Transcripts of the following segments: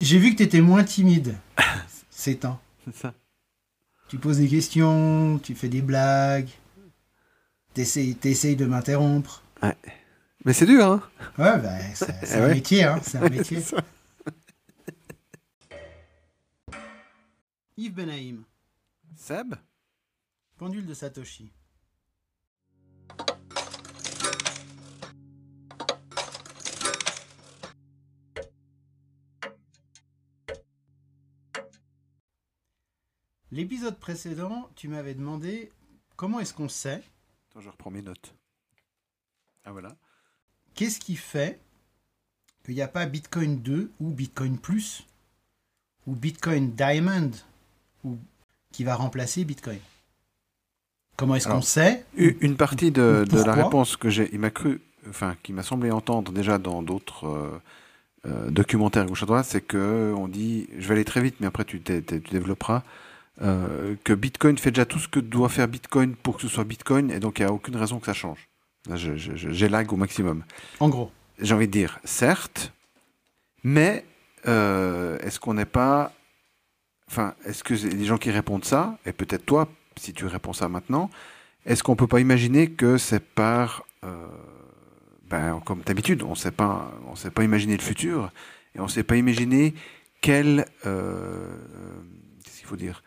J'ai vu que tu étais moins timide ces temps. C'est ça. Tu poses des questions, tu fais des blagues, t'essayes, t'essayes de m'interrompre. Mais c'est dur, hein Ouais, bah, c'est, c'est Eh un ouais. métier, hein, c'est un métier. C'est. Yves Benaïm, Seb? Pendule de Satoshi. L'épisode précédent, tu m'avais demandé comment est-ce qu'on sait, Attends, je reprends mes notes. Ah voilà. qu'est-ce qui fait qu'il n'y a pas Bitcoin 2 ou Bitcoin Plus ou Bitcoin Diamond ou qui va remplacer Bitcoin? Comment est-ce qu'on sait Une partie de, de la réponse que j'ai, il m'a cru, enfin, qui m'a semblé entendre déjà dans d'autres euh, euh, documentaires gauche à droite, c'est que on dit, je vais aller très vite, mais après tu développeras, euh, que Bitcoin fait déjà tout ce que doit faire Bitcoin pour que ce soit Bitcoin, et donc il n'y a aucune raison que ça change. Je- j'élague au maximum. En gros. J'ai envie de dire, certes, mais euh, est-ce qu'on n'est pas, enfin, est-ce que les gens qui répondent ça, et peut-être toi, si tu réponds ça maintenant, est-ce qu'on peut pas imaginer que c'est par, euh, ben, comme d'habitude, on sait pas, on sait pas imaginer le futur et on sait pas imaginer euh, qu'est-ce qu'il faut dire,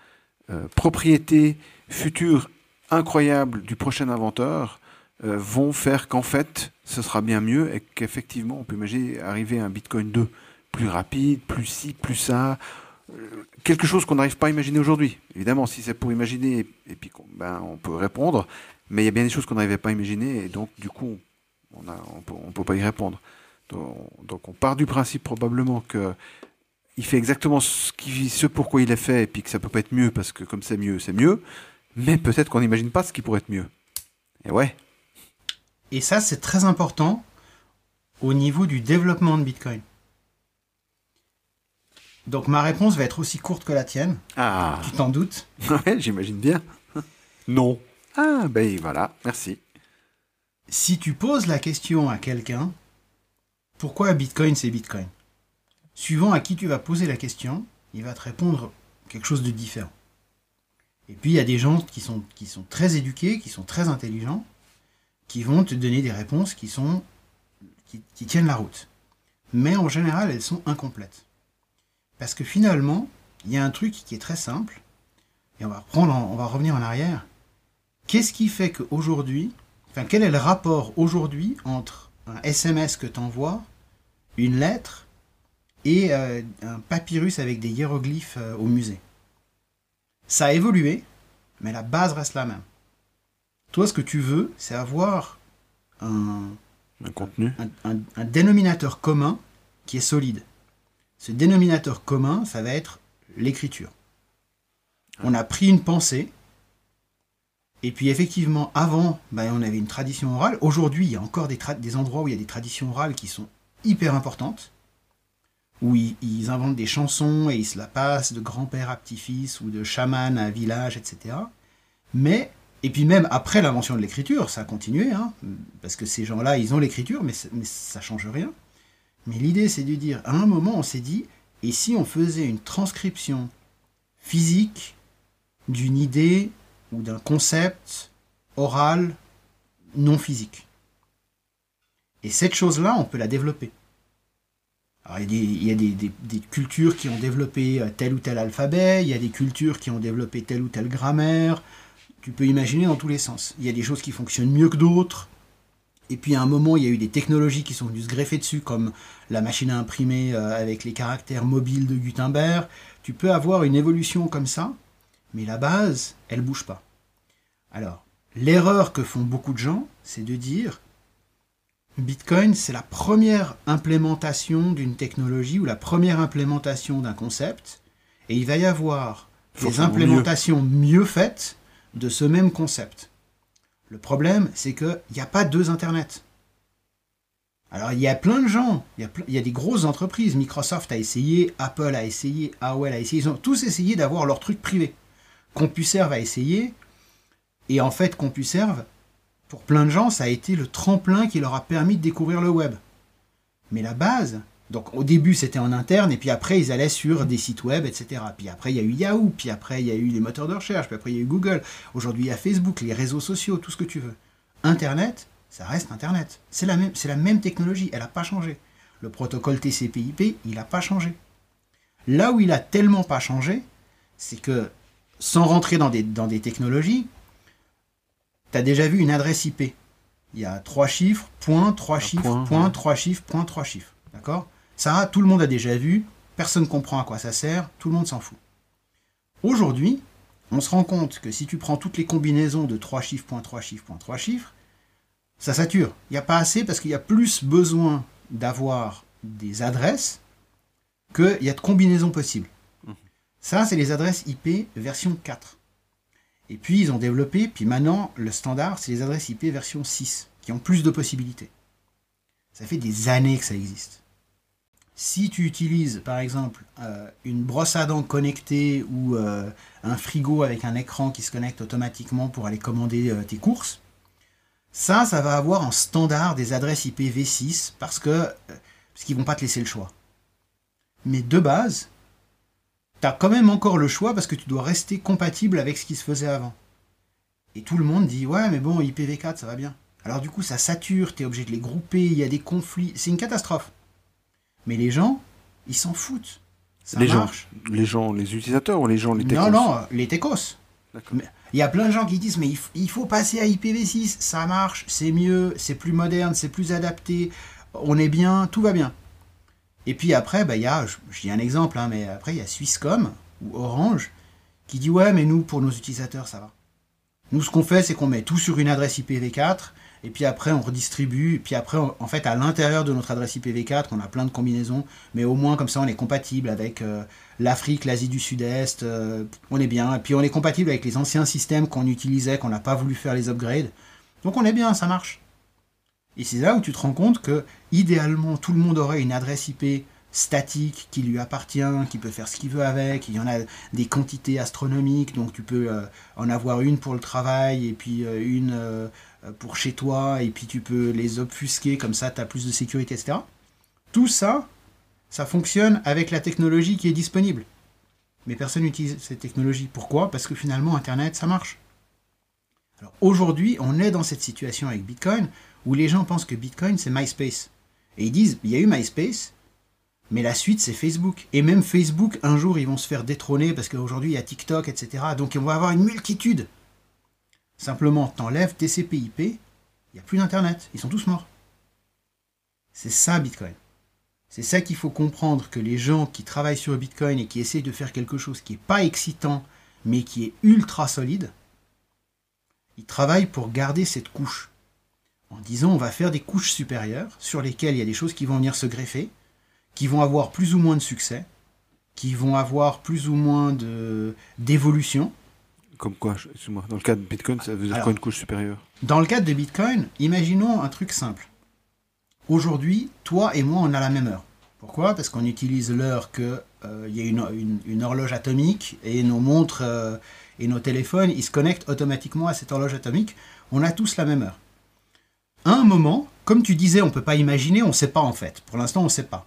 euh, propriété future incroyable du prochain inventeur euh, vont faire qu'en fait, ce sera bien mieux et qu'effectivement, on peut imaginer arriver à un Bitcoin 2 plus rapide, plus ci, plus ça, euh, quelque chose qu'on n'arrive pas à imaginer aujourd'hui. Évidemment, si c'est pour imaginer, et puis qu'on- ben, on peut répondre, mais il y a bien des choses qu'on n'arrivait pas à imaginer, et donc du coup, on ne on peut, on pas y répondre. Donc on part du principe probablement que il fait exactement ce, qui, ce pourquoi il est fait, et puis que ça peut pas être mieux, parce que comme c'est mieux, c'est mieux, mais peut-être qu'on n'imagine pas ce qui pourrait être mieux. Et ouais, Et ça, c'est très important au niveau du développement de Bitcoin. Donc ma réponse va être aussi courte que la tienne, ah, tu t'en doutes. ouais, j'imagine bien. Non. Ah, ben voilà, merci. Si tu poses la question à quelqu'un, pourquoi Bitcoin c'est Bitcoin? Suivant à qui tu vas poser la question, il va te répondre quelque chose de différent. Et puis il y a des gens qui sont, qui sont très éduqués, qui sont très intelligents, qui vont te donner des réponses qui sont qui, tiennent la route. Mais en général, elles sont incomplètes. Parce que finalement, il y a un truc qui est très simple, et on va, on va revenir en arrière. Qu'est-ce qui fait qu'aujourd'hui, enfin, quel est le rapport aujourd'hui entre un SMS que tu envoies, une lettre, et euh, un papyrus avec des hiéroglyphes euh, au musée Ça a évolué, mais la base reste la même. Toi, ce que tu veux, c'est avoir un, Un contenu. un, un- un dénominateur commun qui est solide. Ce dénominateur commun, ça va être l'écriture. On a pris une pensée, et puis effectivement, avant, ben, on avait une tradition orale. Aujourd'hui, il y a encore des endroits où il y a des traditions orales qui sont hyper importantes, où ils, inventent des chansons et ils se la passent de grand-père à petit-fils ou de chaman à village, etc. Mais, et puis même après l'invention de l'écriture, ça a continué, hein, parce que ces gens-là, ils ont l'écriture, mais, mais ça change rien. Mais l'idée, c'est de dire, à un moment, on s'est dit, et si on faisait une transcription physique d'une idée ou d'un concept oral non physique? Et cette chose-là, on peut la développer. Il y a, des, cultures qui ont développé euh, tel ou tel alphabet, il y a des cultures qui ont développé telle ou telle grammaire. Tu peux imaginer dans tous les sens. Il y a des choses qui fonctionnent mieux que d'autres. Et puis à un moment, il y a eu des technologies qui sont venues se greffer dessus, comme la machine à imprimer euh, avec les caractères mobiles de Gutenberg. Tu peux avoir une évolution comme ça, mais la base, elle bouge pas. Alors, l'erreur que font beaucoup de gens, c'est de dire Bitcoin, c'est la première implémentation d'une technologie ou la première implémentation d'un concept, et il va y avoir des implémentations mieux faites de ce même concept. Le problème, c'est qu'il n'y a pas deux Internets. Alors, il y a plein de gens, il y, a il y a des grosses entreprises. Microsoft a essayé, Apple a essayé, AOL a essayé. Ils ont tous essayé d'avoir leur truc privé. CompuServe a essayé. Et en fait, CompuServe, pour plein de gens, ça a été le tremplin qui leur a permis de découvrir le web. Mais la base, Donc au début c'était en interne et puis après ils allaient sur des sites web, etc. Puis après il y a eu Yahoo, puis après il y a eu les moteurs de recherche, puis après il y a eu Google. Aujourd'hui il y a Facebook, les réseaux sociaux, tout ce que tu veux. Internet, ça reste Internet. C'est la même, technologie, elle n'a pas changé. Le protocole TCP/IP, il n'a pas changé. Là où il a tellement pas changé, c'est que sans rentrer dans des technologies, tu as déjà vu une adresse IP. Il y a trois chiffres, point, trois chiffres, point, point, ouais. trois chiffres, point, trois chiffres. D'accord? Ça, tout le monde a déjà vu, personne ne comprend à quoi ça sert, tout le monde s'en fout. Aujourd'hui, on se rend compte que si tu prends toutes les combinaisons de trois chiffres, point, trois chiffres, point, trois chiffres, ça sature. Il n'y a pas assez parce qu'il y a plus besoin d'avoir des adresses qu'il y a de combinaisons possibles. Ça, c'est les adresses IP version 4. Et puis, ils ont développé, puis maintenant, le standard, c'est les adresses IP version 6, qui ont plus de possibilités. Ça fait des années que ça existe. Si tu utilises, par exemple, euh, une brosse à dents connectée ou euh, un frigo avec un écran qui se connecte automatiquement pour aller commander euh, tes courses, ça, ça va avoir en standard des adresses IPv6 parce que parce qu'ils vont pas te laisser le choix. Mais de base, tu as quand même encore le choix parce que tu dois rester compatible avec ce qui se faisait avant. Et tout le monde dit ouais mais bon IPv4 ça va bien. Alors du coup ça sature, tu es obligé de les grouper, il y a des conflits, c'est une catastrophe. Mais les gens, ils s'en foutent. Ça les marche. gens, les gens, les utilisateurs ou les gens, les Non, techos non, les techos. Il y a plein de gens qui disent mais il faut passer à IPv6, ça marche, c'est mieux, c'est plus moderne, c'est plus adapté, on est bien, tout va bien. Et puis après, bah, il y a, je, dis un exemple, hein, mais après il y a Swisscom ou Orange qui dit ouais mais nous pour nos utilisateurs ça va. Nous ce qu'on fait c'est qu'on met tout sur une adresse IPv4 et puis après on redistribue, et puis après en fait à l'intérieur de notre adresse IPv4 on a plein de combinaisons, mais au moins comme ça on est compatible avec euh, l'Afrique, l'Asie du Sud-Est, euh, on est bien. Et puis on est compatible avec les anciens systèmes qu'on utilisait, qu'on n'a pas voulu faire les upgrades. Donc on est bien, ça marche. Et c'est là où tu te rends compte que, idéalement, tout le monde aurait une adresse IP statique qui lui appartient, qui peut faire ce qu'il veut avec. Il y en a des quantités astronomiques, donc tu peux euh, en avoir une pour le travail et puis euh, une euh, pour chez toi, et puis tu peux les obfusquer, comme ça tu as plus de sécurité, etc. Tout ça, ça fonctionne avec la technologie qui est disponible. Mais personne n'utilise cette technologie. Pourquoi? Parce que finalement, Internet, ça marche. Alors aujourd'hui, on est dans cette situation avec Bitcoin où les gens pensent que Bitcoin, c'est MySpace. Et ils disent, il y a eu MySpace, mais la suite, c'est Facebook. Et même Facebook, un jour, ils vont se faire détrôner parce qu'aujourd'hui, il y a TikTok, etc. Donc on va avoir une multitude. Simplement, t'enlèves TCP/IP, il n'y a plus d'Internet. Ils sont tous morts. C'est ça, Bitcoin. C'est ça qu'il faut comprendre, que les gens qui travaillent sur Bitcoin et qui essayent de faire quelque chose qui n'est pas excitant, mais qui est ultra solide, ils travaillent pour garder cette couche. En disant, on va faire des couches supérieures sur lesquelles il y a des choses qui vont venir se greffer, qui vont avoir plus ou moins de succès, qui vont avoir plus ou moins de d'évolution. Comme quoi, excuse-moi, dans le cas de Bitcoin, ça veut dire Alors- quoi une couche supérieure? Dans le cadre de Bitcoin, imaginons un truc simple. Aujourd'hui, toi et moi, on a la même heure. Pourquoi? Parce qu'on utilise l'heure que euh, y a une, une- une horloge atomique et nos montres euh, et nos téléphones, ils se connectent automatiquement à cette horloge atomique. On a tous la même heure. À un moment, comme tu disais, on ne peut pas imaginer, on ne sait pas en fait. Pour l'instant, on ne sait pas.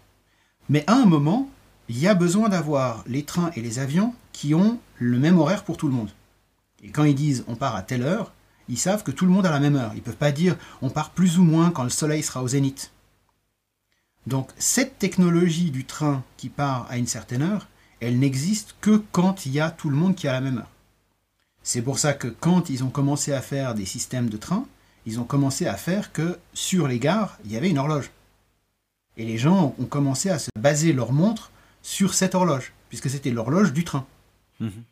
Mais à un moment, il y a besoin d'avoir les trains et les avions qui ont le même horaire pour tout le monde. Et quand ils disent on part à telle heure, ils savent que tout le monde a la même heure. Ils ne peuvent pas dire on part plus ou moins quand le soleil sera au zénith. Donc cette technologie du train qui part à une certaine heure, elle n'existe que quand il y a tout le monde qui a la même heure. C'est pour ça que quand ils ont commencé à faire des systèmes de train, ils ont commencé à faire que sur les gares, il y avait une horloge. Et les gens ont commencé à se baser leur montre sur cette horloge, puisque c'était l'horloge du train. Mhm.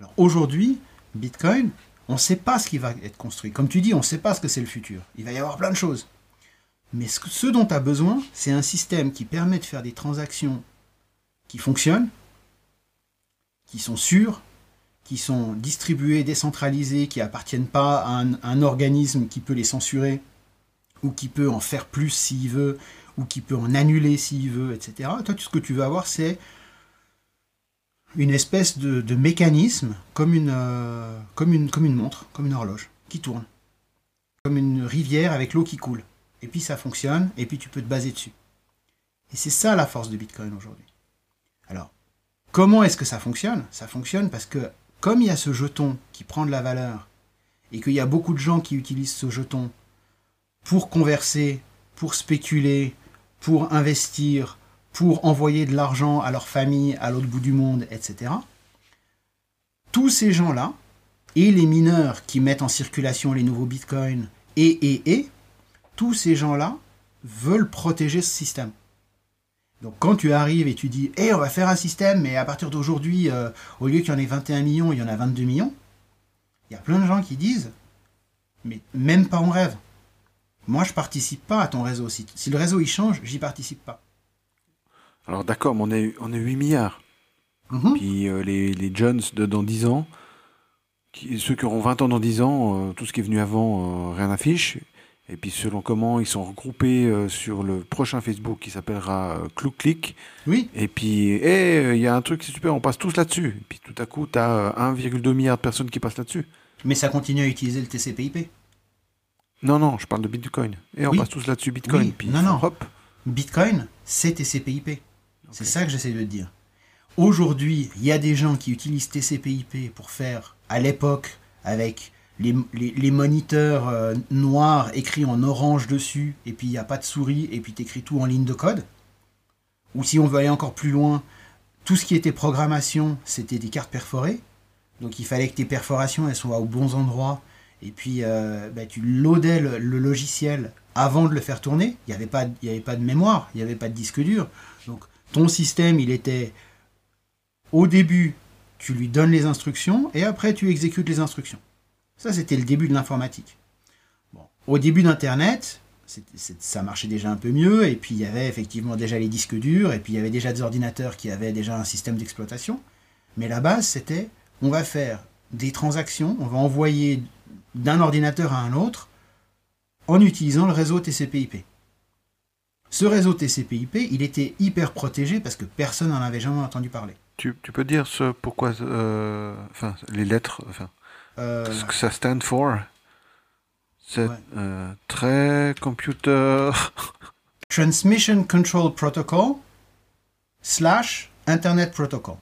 Alors aujourd'hui, Bitcoin, on ne sait pas ce qui va être construit. Comme tu dis, on ne sait pas ce que c'est le futur. Il va y avoir plein de choses. Mais ce, ce dont tu as besoin, c'est un système qui permet de faire des transactions qui fonctionnent, qui sont sûres, qui sont distribuées, décentralisées, qui appartiennent pas à un, organisme qui peut les censurer, ou qui peut en faire plus s'il veut, ou qui peut en annuler s'il veut, etc. Toi, tout ce que tu veux avoir, c'est une espèce de, mécanisme euh, comme une montre, comme une horloge, qui tourne. Comme une rivière avec l'eau qui coule. Et puis ça fonctionne, et puis tu peux te baser dessus. Et c'est ça la force de Bitcoin aujourd'hui. Alors, comment est-ce que ça fonctionne? Ça fonctionne parce que comme il y a ce jeton qui prend de la valeur et qu'il y a beaucoup de gens qui utilisent ce jeton pour converser, pour spéculer, pour investir, pour envoyer de l'argent à leur famille à l'autre bout du monde, etc. Tous ces gens-là, et les mineurs qui mettent en circulation les nouveaux bitcoins, et, et, et, tous ces gens-là veulent protéger ce système. Donc quand tu arrives et tu dis, hé, on va faire un système, mais à partir d'aujourd'hui, euh, au lieu qu'il y en ait 21 millions, il y en a 22 millions, il y a plein de gens qui disent, mais même pas en rêve. Moi, je participe pas à ton réseau. Si, si le réseau il change, j'y participe pas. Alors d'accord, mais on est, on est 8 milliards. Mhm. Puis euh, les, les Jones de dans 10 ans, qui, ceux qui auront 20 ans dans 10 ans, euh, tout ce qui est venu avant, euh, rien n'affiche. Et puis selon comment ils sont regroupés euh, sur le prochain Facebook qui s'appellera euh, Clouc-Clic. Oui, Et puis, hé, euh, il y a un truc, c'est super, on passe tous là-dessus. Et puis tout à coup, tu as 1,2 milliard de personnes qui passent là-dessus. mais ça continue à utiliser le TCP/IP. Non, non, je parle de Bitcoin. Et on Oui. passe tous là-dessus, Bitcoin. Oui, Puis, non, non. hop. Bitcoin, c'est TCP/IP. C'est Ok. ça que j'essaie de te dire. Aujourd'hui, il y a des gens qui utilisent TCP/IP pour faire, à l'époque, avec les, les- moniteurs euh, noirs écrits en orange dessus, et puis il n'y a pas de souris, et puis tu écris tout en ligne de code. Ou si on veut aller encore plus loin, tout ce qui était programmation, c'était des cartes perforées. Donc il fallait que tes perforations elles soient aux bons endroits. Et puis euh, bah, tu loadais le, logiciel avant de le faire tourner. Il n'y avait, y avait pas de mémoire, il n'y avait pas de disque dur. Donc ton système, il était au début, tu lui donnes les instructions et après tu exécutes les instructions. Ça, c'était le début de l'informatique. Au début d'Internet, ça marchait déjà un peu mieux, et puis il y avait effectivement déjà les disques durs, et puis il y avait déjà des ordinateurs qui avaient déjà un système d'exploitation. Mais la base, c'était on va faire des transactions, on va envoyer d'un ordinateur à un autre en utilisant le réseau TCP/IP. Ce réseau TCP/IP, il était hyper protégé parce que personne n'en avait jamais entendu parler. Tu, peux dire ce pourquoi, euh, enfin, les lettres, Euh, ce que ça stand for? C'est Ouais. euh, très computer. Transmission Control Protocol slash Internet Protocol.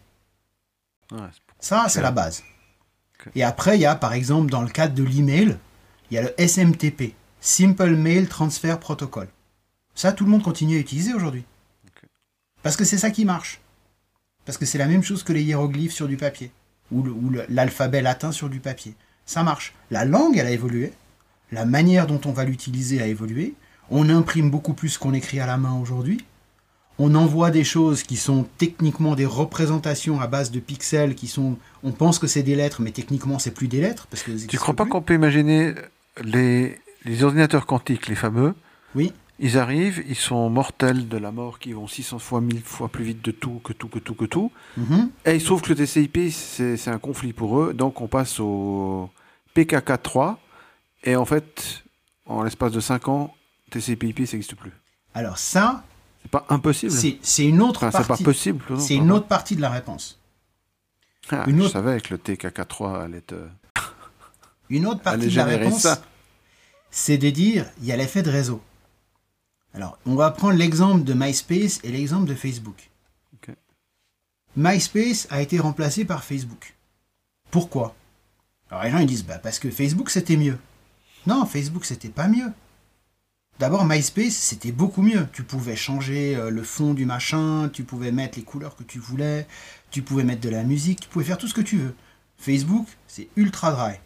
Ouais, c'est- Ça, c'est la base. Et après, il y a, par exemple, dans le cadre de l'email, il y a le SMTP, Simple Mail Transfer Protocol. Ça, tout le monde continue à utiliser aujourd'hui. Parce que c'est ça qui marche. Parce que c'est la même chose que les hiéroglyphes sur du papier. Ou l'alphabet latin sur du papier. Ça marche. La langue, elle a évolué. La manière dont on va l'utiliser a évolué. On imprime beaucoup plus qu'on écrit à la main aujourd'hui. On envoie des choses qui sont techniquement des représentations à base de pixels qui sont. On pense que c'est des lettres, mais techniquement c'est plus des lettres parce que. Tu crois pas qu'on peut imaginer les, les ordinateurs quantiques, les fameux Oui. Ils arrivent, ils sont mortels de la mort, qui vont 600 fois, 1000 fois plus vite de tout, que tout, que tout, que tout. Mhm. Et il se trouve que le TCP, c'est un conflit pour eux, donc on passe au PKK3, et en fait, en l'espace de 5 ans, TCP/IP, ça n'existe plus. Alors ça, C'est pas impossible. c'est une autre Enfin, c'est pas partie. possible. C'est une autre partie de la réponse. Ah, une Je savais que le TKK3 allait être... Une autre partie de la réponse, c'est de dire il y a l'effet de réseau. Alors, on va prendre l'exemple de MySpace et l'exemple de Facebook. Ok. MySpace a été remplacé par Facebook. Pourquoi? Alors les gens ils disent bah parce que Facebook c'était mieux. Non, Facebook c'était pas mieux. D'abord MySpace c'était beaucoup mieux. Tu pouvais changer euh, le fond du machin, tu pouvais mettre les couleurs que tu voulais, tu pouvais mettre de la musique, tu pouvais faire tout ce que tu veux. Facebook c'est ultra dry.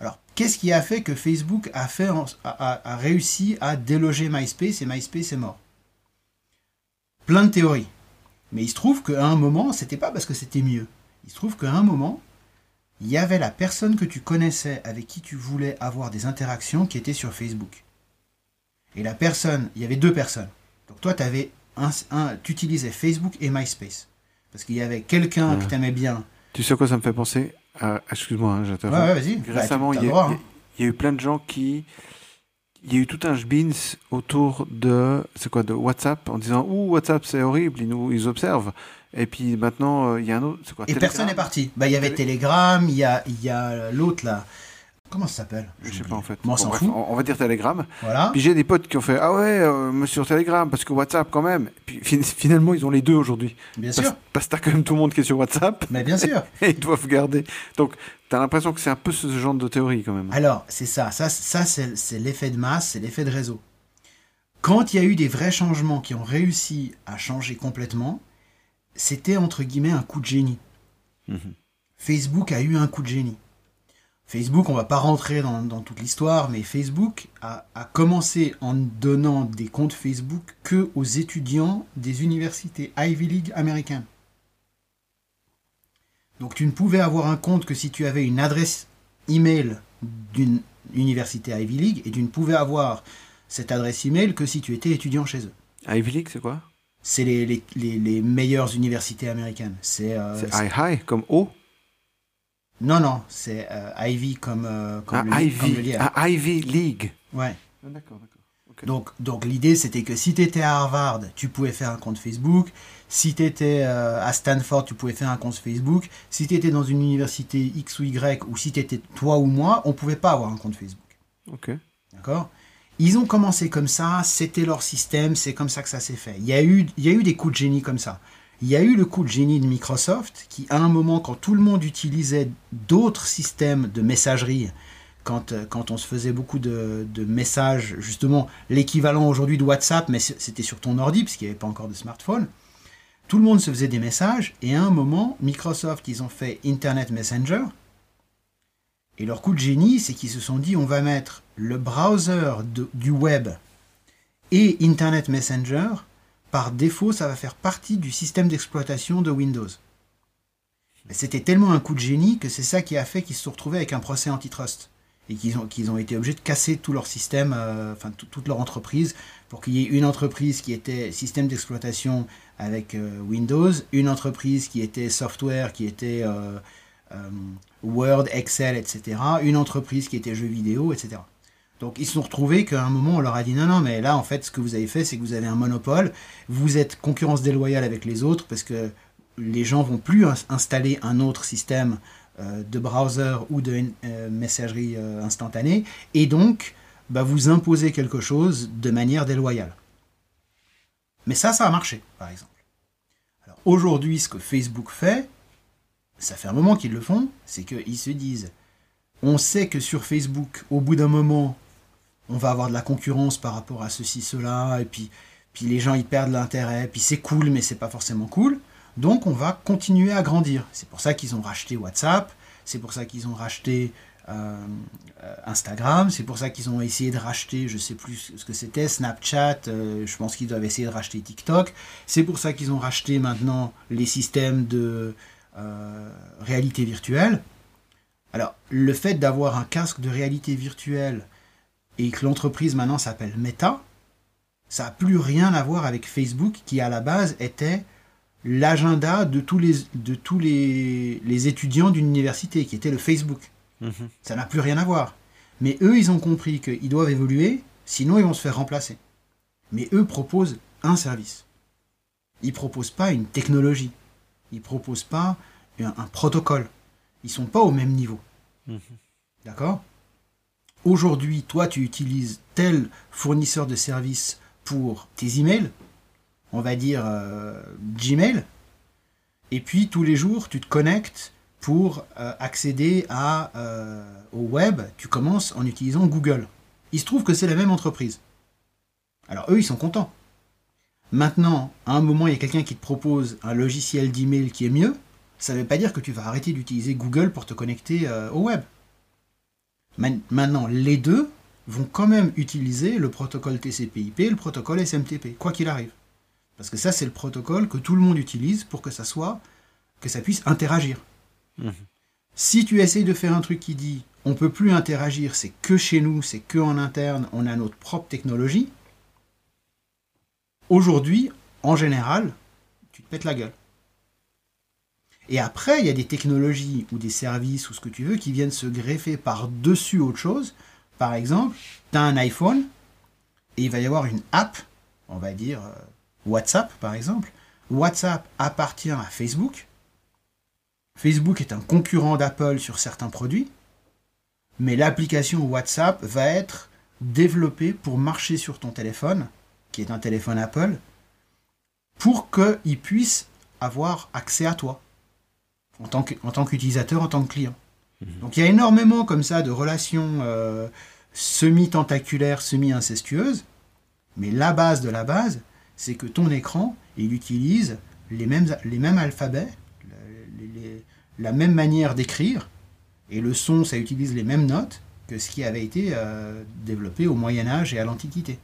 Alors, qu'est-ce qui a fait que Facebook a, fait en- a- a- a réussi à déloger MySpace et MySpace est mort? Plein de théories. Mais il se trouve qu'à un moment, c'était pas parce que c'était mieux. Il se trouve qu'à un moment, il y avait la personne que tu connaissais avec qui tu voulais avoir des interactions qui était sur Facebook. Et la personne, il y avait deux personnes. Donc toi, avais un, un- tu utilisais Facebook et MySpace. Parce qu'il y avait quelqu'un que tu aimais bien. Tu sais à quoi ça me fait penser? Ah, Excuse-moi, hein, Ouais, j'interromps. ouais, vas-y. Bah, Récemment, il y, a- y y eu plein de gens qui. Il y a eu tout un jbins autour de. C'est quoi De WhatsApp en disant Ouh, WhatsApp, c'est horrible, ils nous ils observent. Et puis maintenant, euh, il y a un autre. C'est quoi Et Telegram personne n'est parti. Bah, il y avait Telegram, il y a, il y a l'autre là. Comment ça s'appelle Je sais pas en fait. Bon, on bref, fout. on, va dire Telegram. Voilà. Puis j'ai des potes qui ont fait Ah ouais, euh, mais sur Telegram, parce que WhatsApp quand même. Puis fin- finalement, ils ont les deux aujourd'hui. Bien Parce, sûr. parce que t'as quand même tout le monde qui est sur WhatsApp Mais bien sûr. et ils doivent garder. Donc, t'as l'impression que c'est un peu ce genre de théorie quand même. Alors, c'est ça. Ça, ça c'est c'est l'effet de masse, c'est l'effet de réseau. Quand il y a eu des vrais changements qui ont réussi à changer complètement, c'était entre guillemets un coup de génie. Mhm. Facebook a eu un coup de génie. Facebook, on va pas rentrer dans, dans toute l'histoire, mais Facebook a, a commencé en donnant des comptes Facebook que aux étudiants des universités Ivy League américaines. Donc tu ne pouvais avoir un compte que si tu avais une adresse email d'une université Ivy League et tu ne pouvais avoir cette adresse email que si tu étais étudiant chez eux. Ivy League, c'est quoi? C'est les, les, les- les meilleures universités américaines. C'est euh, high high, comme O? Non non, c'est euh, Ivy comme euh, comme, Ah, le, comme le Ivy. lierre. Ah, Ivy League. Ouais. Ah, d'accord, d'accord. Donc, donc l'idée c'était que si tu étais à Harvard, tu pouvais faire un compte Facebook. Si tu étais à Stanford, tu pouvais faire un compte Facebook. Si tu étais dans une université X ou Y, ou si tu étais toi ou moi, on pouvait pas avoir un compte Facebook. Ok. D'accord? Ils ont commencé comme ça, c'était leur système, c'est comme ça que ça s'est fait. Il y, a eu, il y a eu des coups de génie comme ça. Il y a eu le coup de génie de Microsoft qui, à un moment, quand tout le monde utilisait d'autres systèmes de messagerie, quand, euh, quand on se faisait beaucoup de, messages, justement l'équivalent aujourd'hui de WhatsApp, mais c'était sur ton ordi, parce qu'il n'y avait pas encore de smartphone, tout le monde se faisait des messages, et à un moment, Microsoft, ils ont fait Internet Messenger, et leur coup de génie, c'est qu'ils se sont dit, on va mettre le browser du web et Internet Messenger, par défaut, ça va faire partie du système d'exploitation de Windows. Mais C'était tellement un coup de génie que c'est ça qui a fait qu'ils se sont retrouvés avec un procès antitrust. Et qu'ils ont, été obligés de casser tout leur système, euh, enfin tout- toute leur entreprise, pour qu'il y ait une entreprise qui était système d'exploitation avec euh, Windows, une entreprise qui était software, qui était euh, Word, Excel, etc., une entreprise qui était jeux vidéo, etc. Donc ils se sont retrouvés qu'à un moment on leur a dit non non mais là en fait ce que vous avez fait c'est que vous avez un monopole, vous êtes concurrence déloyale avec les autres parce que les gens vont plus ins- installer un autre système euh, de browser ou de euh, messagerie euh, instantanée et donc bah, vous imposez quelque chose de manière déloyale. Mais ça ça a marché par exemple. Aujourd'hui ce que Facebook fait, ça fait un moment qu'ils le font, c'est qu'ils se disent on sait que sur Facebook, au bout d'un moment, on va avoir de la concurrence par rapport à ceci, cela, et puis, puis les gens ils perdent l'intérêt, puis c'est cool, mais c'est pas forcément cool. Donc on va continuer à grandir. C'est pour ça qu'ils ont racheté WhatsApp, c'est pour ça qu'ils ont racheté euh, Instagram, c'est pour ça qu'ils ont essayé de racheter, je sais plus ce que c'était, Snapchat, euh, je pense qu'ils doivent essayer de racheter TikTok, c'est pour ça qu'ils ont racheté maintenant les systèmes de euh, réalité virtuelle. Alors, le fait d'avoir un casque de réalité virtuelle et que l'entreprise maintenant s'appelle Meta, ça n'a plus rien à voir avec Facebook qui à la base était l'agenda de tous les, de tous les, les étudiants d'une université, qui était le Facebook. Mhm. Ça n'a plus rien à voir. Mais eux, ils ont compris qu'ils doivent évoluer, sinon ils vont se faire remplacer. Mais eux proposent un service. Ils proposent pas une technologie. Ils proposent pas un, un protocole. Ils sont pas au même niveau. Mhm. D'accord? Aujourd'hui, toi, tu utilises tel fournisseur de services pour tes emails, on va dire euh, Gmail, et puis tous les jours, tu te connectes pour euh, accéder euh, au web, tu commences en utilisant Google. Il se trouve que c'est la même entreprise. Alors eux, ils sont contents. Maintenant, à un moment, il y a quelqu'un qui te propose un logiciel d'email qui est mieux. Ça ne veut pas dire que tu vas arrêter d'utiliser Google pour te connecter au web. Maintenant, les deux vont quand même utiliser le protocole TCP/IP et le protocole SMTP, quoi qu'il arrive. Parce que ça, c'est le protocole que tout le monde utilise pour que ça soit, que ça puisse interagir. Mhm. Si tu essayes de faire un truc qui dit on peut plus interagir, c'est que chez nous, c'est que en interne, on a notre propre technologie. Aujourd'hui, en général, tu te pètes la gueule. Et après, il y a des technologies ou des services ou ce que tu veux qui viennent se greffer par-dessus autre chose. Par exemple, tu as un iPhone et il va y avoir une app, on va dire euh, WhatsApp par exemple. WhatsApp appartient à Facebook. Facebook est un concurrent d'Apple sur certains produits. Mais l'application WhatsApp va être développée pour marcher sur ton téléphone, qui est un téléphone Apple, pour qu'il puisse avoir accès à toi, en tant qu'utilisateur, en tant que client. Donc il y a énormément comme ça de relations euh, semi-tentaculaires, semi-incestueuses, mais la base de la base, c'est que ton écran, il utilise les mêmes, les mêmes alphabets, les- les- la même manière d'écrire, et le son, ça utilise les mêmes notes que ce qui avait été euh, développé au Moyen Âge et à l'Antiquité.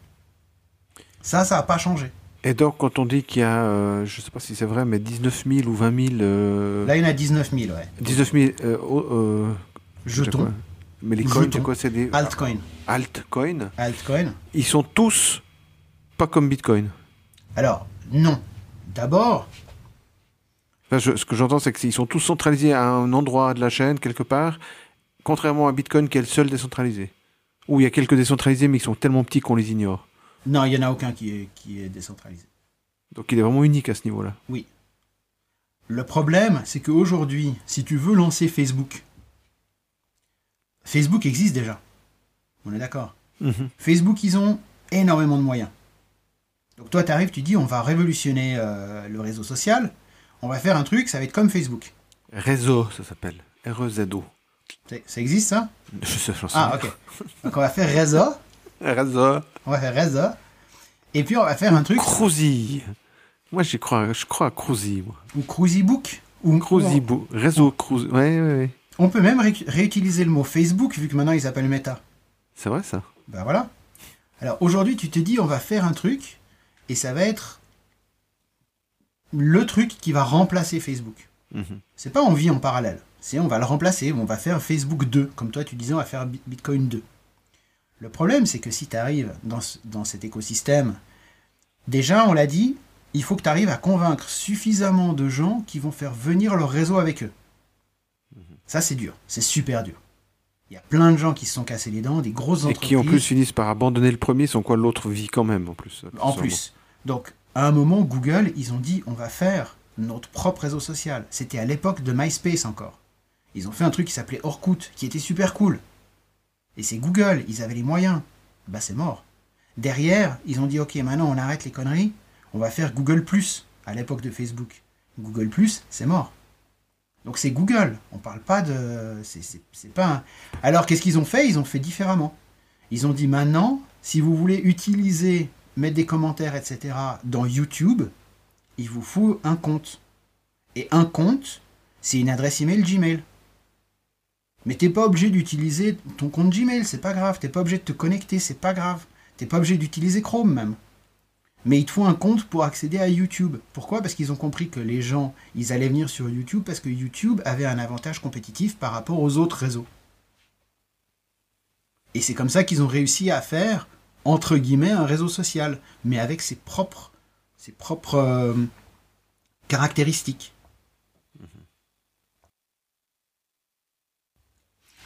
Ça, ça n'a pas changé. Et donc, quand on dit qu'il y a, euh, je sais pas si c'est vrai, mais 19 000 ou 20 000. euh, Là, il y en a 19 000, ouais. 19 000. euh, euh, Jetons, Mais les coins, c'est quoi C'est des altcoin, altcoins. altcoin. Ils sont tous pas comme Bitcoin. Alors, non. D'abord, Enfin, ce que j'entends, c'est qu'ils sont tous centralisés à un endroit de la chaîne, quelque part, contrairement à Bitcoin qui est le seul décentralisé. Où il y a quelques décentralisés, mais ils sont tellement petits qu'on les ignore. Non, il n'y en a aucun qui est, qui est décentralisé. Donc il est vraiment unique à ce niveau-là. Le problème, c'est qu'aujourd'hui, si tu veux lancer Facebook, Facebook existe déjà. On est d'accord. Mhm. Facebook, ils ont énormément de moyens. Donc toi, tu arrives, tu dis, on va révolutionner euh, le réseau social, on va faire un truc, ça va être comme Facebook. Réseau, ça s'appelle. R-E-Z-O. Ça existe, ça? Je sais, Ah, ok. Donc on va faire réseau, Réseau. On va faire réseau, et puis on va faire un truc, Cruzy. Moi, j'y crois, je crois à Cruzy, moi. ou Cruzy Book, ou Cruzy, Bo- réseau Cruzy. Ouais, ouais, ouais. On peut même ré- réutiliser le mot Facebook, vu que maintenant ils s'appellent Meta. C'est vrai, ça. Ben voilà. Alors aujourd'hui, tu te dis, on va faire un truc, et ça va être le truc qui va remplacer Facebook. Mhm. C'est pas on vit en parallèle. C'est on va le remplacer, on va faire Facebook 2. Comme toi, tu disais, on va faire Bi- Bitcoin 2. Le problème, c'est que si tu arrives dans, ce- dans cet écosystème, déjà, on l'a dit, il faut que tu arrives à convaincre suffisamment de gens qui vont faire venir leur réseau avec eux. Ça, c'est dur. C'est super dur. Il y a plein de gens qui se sont cassés les dents, des grosses Et entreprises. qui en plus finissent par abandonner le premier, sans quoi l'autre vit quand même en plus. En plus. Donc, à un moment, Google, ils ont dit on va faire notre propre réseau social. C'était à l'époque de MySpace encore. Ils ont fait un truc qui s'appelait Orkut, qui était super cool. Et c'est Google, ils avaient les moyens. Bah, c'est mort. Derrière, ils ont dit ok, maintenant on arrête les conneries, on va faire Google à l'époque de Facebook. Google c'est mort. Donc c'est Google, on parle pas de. C'est, pas Alors qu'est-ce qu'ils ont fait? Ils ont fait différemment. Ils ont dit maintenant, si vous voulez utiliser, mettre des commentaires, etc. dans YouTube, il vous faut un compte. Et un compte, c'est une adresse email Gmail. Mais t'es pas obligé d'utiliser ton compte Gmail, c'est pas grave. T'es pas obligé de te connecter, c'est pas grave. T'es pas obligé d'utiliser Chrome même. Mais il te faut un compte pour accéder à YouTube. Pourquoi? Parce qu'ils ont compris que les gens, ils allaient venir sur YouTube parce que YouTube avait un avantage compétitif par rapport aux autres réseaux. Et c'est comme ça qu'ils ont réussi à faire, entre guillemets, un réseau social, mais avec ses propres, ses propres euh, caractéristiques.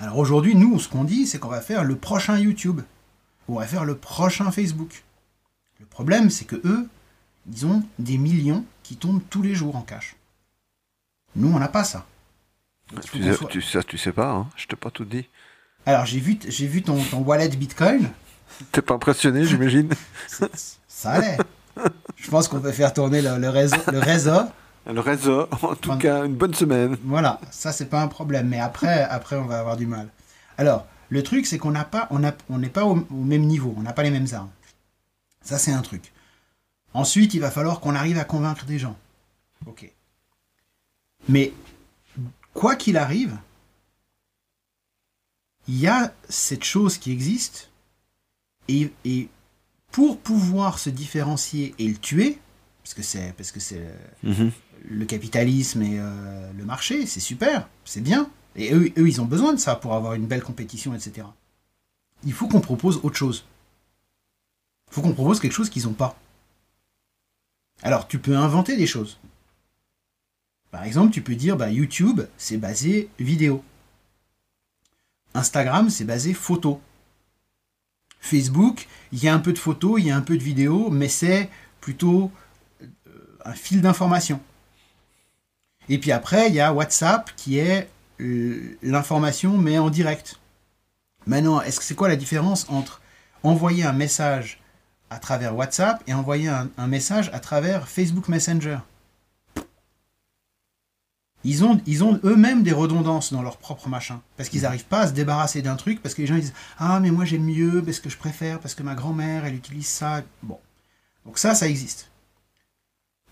Alors aujourd'hui, nous, ce qu'on dit, c'est qu'on va faire le prochain YouTube, ou on va faire le prochain Facebook. Le problème, c'est que eux, ils ont des millions qui tombent tous les jours en cash. Nous, on n'a pas ça. Tu, sais- soit- tu, ça, tu sais pas, hein je t'ai pas tout dit. Alors, j'ai vu, t- j'ai vu ton, ton wallet Bitcoin. T'es pas impressionné, j'imagine Ça allait. Je pense qu'on peut faire tourner le, le réseau. Le réseau. Le réseau, en tout Enfin- cas, une bonne semaine. Voilà, ça c'est pas un problème. Mais après, après on va avoir du mal. Alors, le truc c'est qu'on n'a pas, on a- on n'est pas au, au même niveau. On n'a pas les mêmes armes. Ça c'est un truc. Ensuite, il va falloir qu'on arrive à convaincre des gens. Ok. Mais quoi qu'il arrive, il y a cette chose qui existe et, et pour pouvoir se différencier et le tuer, parce que c'est parce que c'est Mhm. Le capitalisme et euh, le marché, c'est super, c'est bien. Et eux, ils ont besoin de ça pour avoir une belle compétition, etc. Il faut qu'on propose autre chose. Il faut qu'on propose quelque chose qu'ils n'ont pas. Alors, tu peux inventer des choses. Par exemple, tu peux dire, bah, YouTube, c'est basé vidéo. Instagram, c'est basé photo. Facebook, il y a un peu de photos, il y a un peu de vidéos, mais c'est plutôt euh, un fil d'information. Et puis après, il y a WhatsApp qui est euh, l'information mais en direct. Maintenant, est-ce que c'est quoi la différence entre envoyer un message à travers WhatsApp et envoyer un, un message à travers Facebook Messenger? Ils ont, ils ont eux-mêmes des redondances dans leur propre machin. Parce qu'ils n'arrivent pas à se débarrasser d'un truc, parce que les gens ils disent Ah, mais moi j'aime mieux, parce que je préfère, parce que ma grand-mère, elle utilise ça. Bon. Donc ça, ça existe.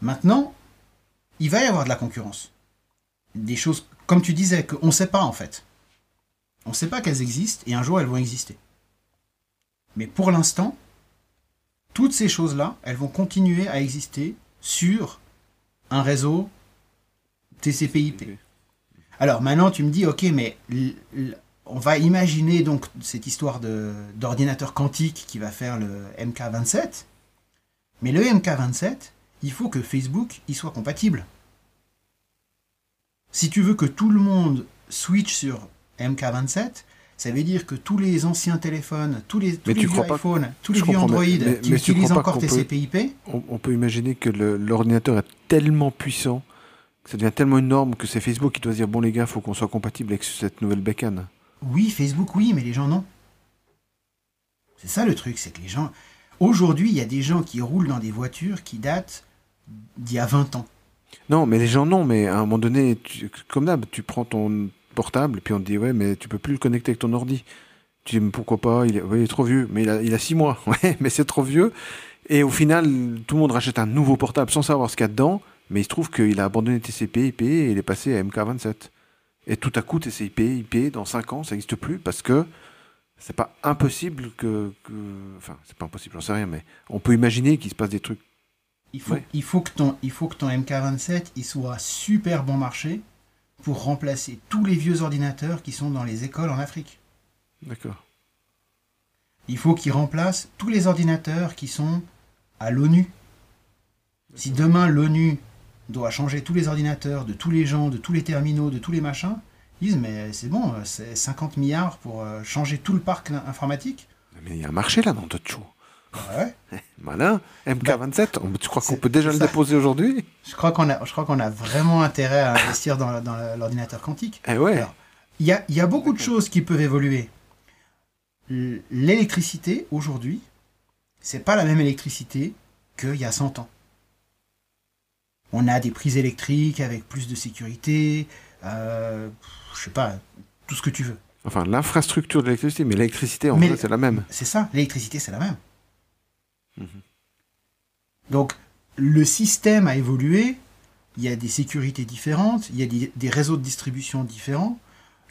Maintenant, il va y avoir de la concurrence. Des choses, comme tu disais, qu'on ne sait pas en fait. On ne sait pas qu'elles existent, et un jour elles vont exister. Mais pour l'instant, toutes ces choses-là, elles vont continuer à exister sur un réseau TCP/IP. Alors maintenant, tu me dis, ok, mais on va imaginer donc cette histoire d'ordinateur quantique qui va faire le MK27. Mais le MK27, il faut que Facebook y soit compatible. Si tu veux que tout le monde switch sur MK27, ça veut dire que tous les anciens téléphones, tous les, tous vieux iPhones, tous les vieux mais- Android mais- qui mais tu utilisent encore TCP/IP, On, on peut imaginer que l'ordinateur est tellement puissant, que ça devient tellement énorme que c'est Facebook qui doit se dire bon les gars, faut qu'on soit compatible avec cette nouvelle bécane. Oui, Facebook, oui, mais les gens non. C'est ça le truc, c'est que les gens. Aujourd'hui, il y a des gens qui roulent dans des voitures qui datent d'il y a 20 ans. Non, mais les gens non, mais à un moment donné, comme d'hab, tu prends ton portable, puis on te dit ouais, mais tu peux plus le connecter avec ton ordi. Tu dis mais pourquoi pas, il est, trop vieux, mais il a, il six mois, ouais, mais c'est trop vieux. Et au final, tout le monde rachète un nouveau portable sans savoir ce qu'il y a dedans, mais il se trouve qu'il a abandonné TCP, IP et il est passé à MK27. Et tout à coup, TCP, IP, dans 5 ans, ça n'existe plus parce que c'est pas impossible que, que- Enfin, c'est pas impossible, j'en sais rien, mais on peut imaginer qu'il se passe des trucs. Il faut, Ouais. il faut, que, ton, il faut que ton MK27 il soit super bon marché pour remplacer tous les vieux ordinateurs qui sont dans les écoles en Afrique. D'accord. Il faut qu'il remplace tous les ordinateurs qui sont à l'ONU. Si demain l'ONU doit changer tous les ordinateurs de tous les gens, de tous les terminaux, de tous les machins, ils disent mais c'est bon, c'est 50 milliards pour euh, changer tout le parc informatique. Mais il y a un marché là dans Dotcho. Ouais. Malin, MK27, on- tu crois qu'on peut déjà le déposer aujourd'hui? Je crois qu'on a, je crois qu'on a vraiment intérêt à investir dans, dans l'ordinateur quantique. Eh ouais. Il y a, y a beaucoup de choses qui peuvent évoluer. L'électricité, aujourd'hui, c'est pas la même électricité qu'il y a 100 ans. On a des prises électriques avec plus de sécurité, euh, je sais pas, tout ce que tu veux. Enfin, l'infrastructure de l'électricité, mais l'électricité, en vrai, c'est la même. C'est ça, l'électricité, c'est la même. Mhm. Donc, le système a évolué, il y a des sécurités différentes, il y a des, réseaux de distribution différents.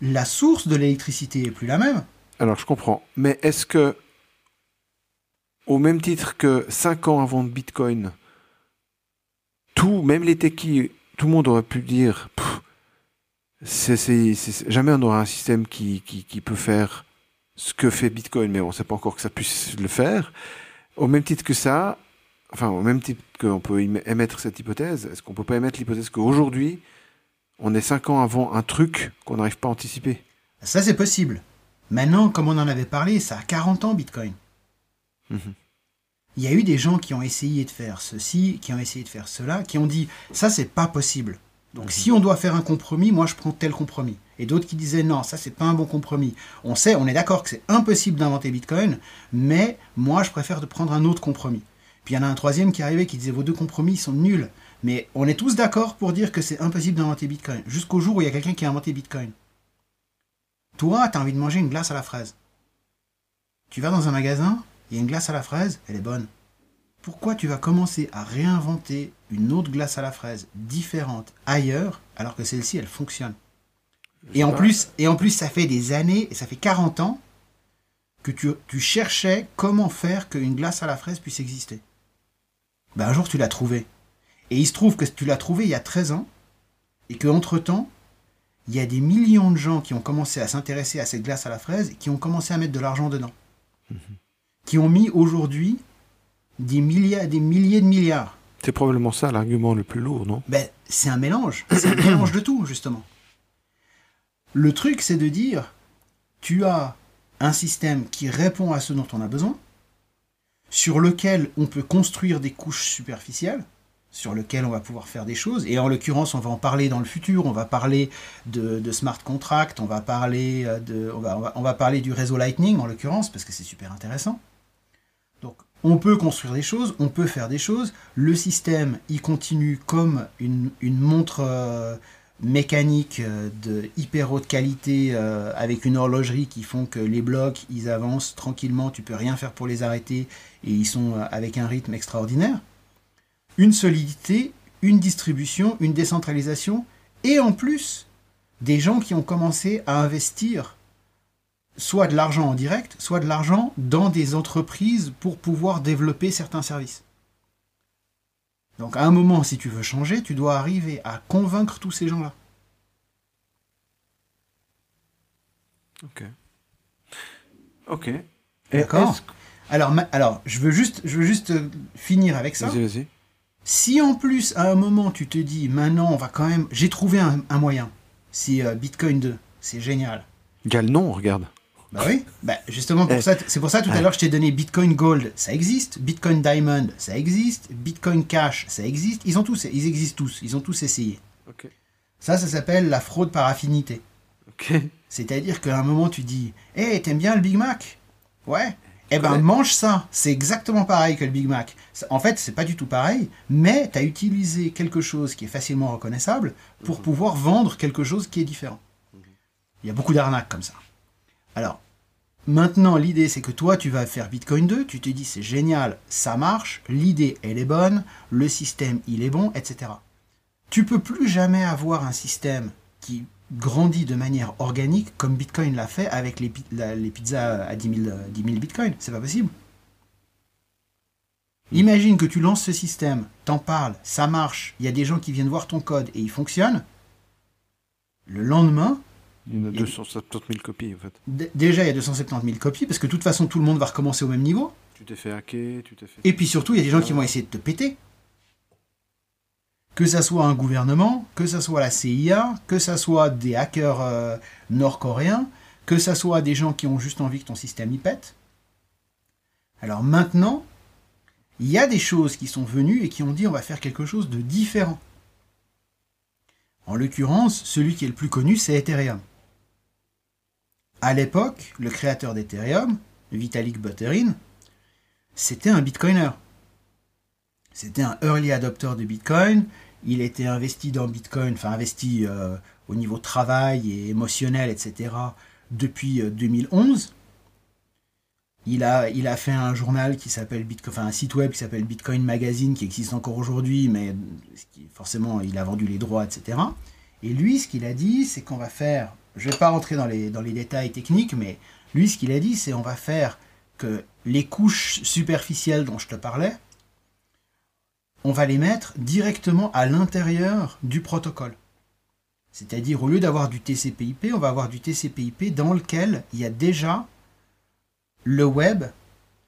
La source de l'électricité est plus la même. Alors, je comprends. Mais est-ce que, au même titre que 5 ans avant Bitcoin, tout, même les techies, tout le monde aurait pu dire jamais on aura un système qui peut faire ce que fait Bitcoin, mais on ne sait pas encore que ça puisse le faire. Au même titre que ça, enfin, au même titre qu'on peut éme- émettre cette hypothèse, est-ce qu'on peut pas émettre l'hypothèse qu'aujourd'hui, on est 5 ans avant un truc qu'on n'arrive pas à anticiper? Ça, c'est possible. Maintenant, comme on en avait parlé, ça a 40 ans, Bitcoin. Mhm. Il y a eu des gens qui ont essayé de faire ceci, qui ont essayé de faire cela, qui ont dit ça, c'est pas possible. Donc, si on doit faire un compromis, moi, je prends tel compromis. Et d'autres qui disaient non, ça, c'est pas un bon compromis. On sait, on est d'accord que c'est impossible d'inventer Bitcoin, mais moi, je préfère de prendre un autre compromis. Puis il y en a un troisième qui arrivait qui disait vos deux compromis sont nuls. Mais on est tous d'accord pour dire que c'est impossible d'inventer Bitcoin. Jusqu'au jour où il y a quelqu'un qui a inventé Bitcoin. Toi, tu as envie de manger une glace à la fraise. Tu vas dans un magasin, il y a une glace à la fraise, elle est bonne. Pourquoi tu vas commencer à réinventer une autre glace à la fraise différente ailleurs alors que celle-ci elle fonctionne? Et en plus, et en plus ça fait des années et ça fait 40 ans que tu, tu cherchais comment faire qu'une glace à la fraise puisse exister. Ben un jour tu l'as trouvé. Et il se trouve que tu l'as trouvé il y a 13 ans et qu'entre temps, il y a des millions de gens qui ont commencé à s'intéresser à cette glace à la fraise et qui ont commencé à mettre de l'argent dedans. Qui ont mis aujourd'hui des milliards, des milliers de milliards. C'est probablement ça l'argument le plus lourd, non? Ben, c'est un mélange. C'est un mélange de tout, justement. Le truc, c'est de dire, tu as un système qui répond à ce dont on a besoin, sur lequel on peut construire des couches superficielles, sur lequel on va pouvoir faire des choses. Et en l'occurrence, on va en parler dans le futur. On va parler de, smart contract, on va parler euh, de, on va, on va, parler du réseau Lightning en l'occurrence parce que c'est super intéressant. Donc, on peut construire des choses, on peut faire des choses. Le système, il continue comme une, montre euh, mécanique euh, de hyper haute qualité avec une horlogerie qui font que les blocs, ils avancent tranquillement. Tu peux rien faire pour les arrêter et ils sont avec un rythme extraordinaire une solidité, une distribution, une décentralisation, et en plus, des gens qui ont commencé à investir soit de l'argent en direct, soit de l'argent dans des entreprises pour pouvoir développer certains services. Donc à un moment, si tu veux changer, tu dois arriver à convaincre tous ces gens-là. Ok. Ok. D'accord. Alors, alors je, veux juste, je veux juste finir avec ça. Vas-y, vas-y. Si en plus, à un moment, tu te dis, maintenant, on va quand même. J'ai trouvé un, moyen. C'est euh, Bitcoin 2. C'est génial. Gal non, regarde. Bah oui, bah justement, pour eh. ça, c'est pour ça tout à l'heure je t'ai donné Bitcoin Gold, ça existe, Bitcoin Diamond, ça existe, Bitcoin Cash, ça existe, ils ont tous, ils existent tous, ils ont tous essayé. Ça, ça s'appelle la fraude par affinité. C'est-à-dire qu'à un moment tu dis, hé, hey, t'aimes bien le Big Mac? Ouais, eh ben, mange ça. C'est exactement pareil que le Big Mac. En fait, c'est pas du tout pareil, mais tu as utilisé quelque chose qui est facilement reconnaissable pour mhm. pouvoir vendre quelque chose qui est différent. Il y a beaucoup d'arnaques comme ça. Alors, maintenant, l'idée, c'est que toi, tu vas faire Bitcoin 2, tu te dis, c'est génial, ça marche, l'idée, elle est bonne, le système, il est bon, etc. Tu peux plus jamais avoir un système qui grandit de manière organique comme Bitcoin l'a fait avec les, pizzas à 10 000, 10 000 Bitcoins. C'est pas possible. Imagine que tu lances ce système, t'en parles, ça marche, il y a des gens qui viennent voir ton code et il fonctionne. Le lendemain. Il y a 270 000 copies en fait. Déjà, il y a 270 000 copies parce que de toute façon, tout le monde va recommencer au même niveau. Tu t'es fait hacker, tu t'es fait. Et puis surtout, il y a des gens qui vont essayer de te péter que ça soit un gouvernement, que ça soit la CIA, que ça soit des hackers euh, nord-coréens, que ça soit des gens qui ont juste envie que ton système y pète. Alors maintenant, il y a des choses qui sont venues et qui ont dit on va faire quelque chose de différent. En l'occurrence, celui qui est le plus connu, c'est Ethereum. À l'époque, le créateur d'Ethereum, Vitalik Buterin, c'était un bitcoiner. C'était un early adopter de Bitcoin. Il était investi dans Bitcoin, enfin investi euh, au niveau travail et émotionnel, etc. depuis 2011. Euh, il a, fait un journal qui s'appelle Bitcoin, enfin un site web qui s'appelle Bitcoin Magazine qui existe encore aujourd'hui, mais forcément il a vendu les droits, etc. Et lui, ce qu'il a dit, c'est qu'on va faire, je ne vais pas rentrer dans les, détails techniques, mais lui, ce qu'il a dit, c'est on va faire que les couches superficielles dont je te parlais, on va les mettre directement à l'intérieur du protocole. C'est-à-dire, au lieu d'avoir du TCP/IP, on va avoir du TCP/IP dans lequel il y a déjà le web,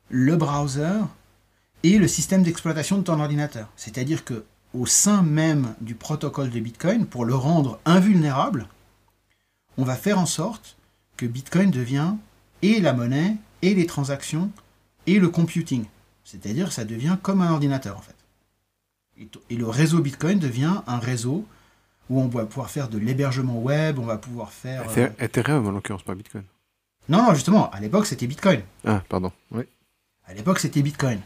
le browser et le système d'exploitation de ton ordinateur. C'est-à-dire que au sein même du protocole de Bitcoin, pour le rendre invulnérable, on va faire en sorte que Bitcoin devient et la monnaie, et les transactions, et le computing. C'est-à-dire ça devient comme un ordinateur en fait. Et le réseau Bitcoin devient un réseau où on va pouvoir faire de l'hébergement web, on va pouvoir faire... Euh, Ethereum en l'occurrence, pas Bitcoin. Non, non, justement, à l'époque c'était Bitcoin. Ah, pardon, oui. À l'époque c'était Bitcoin.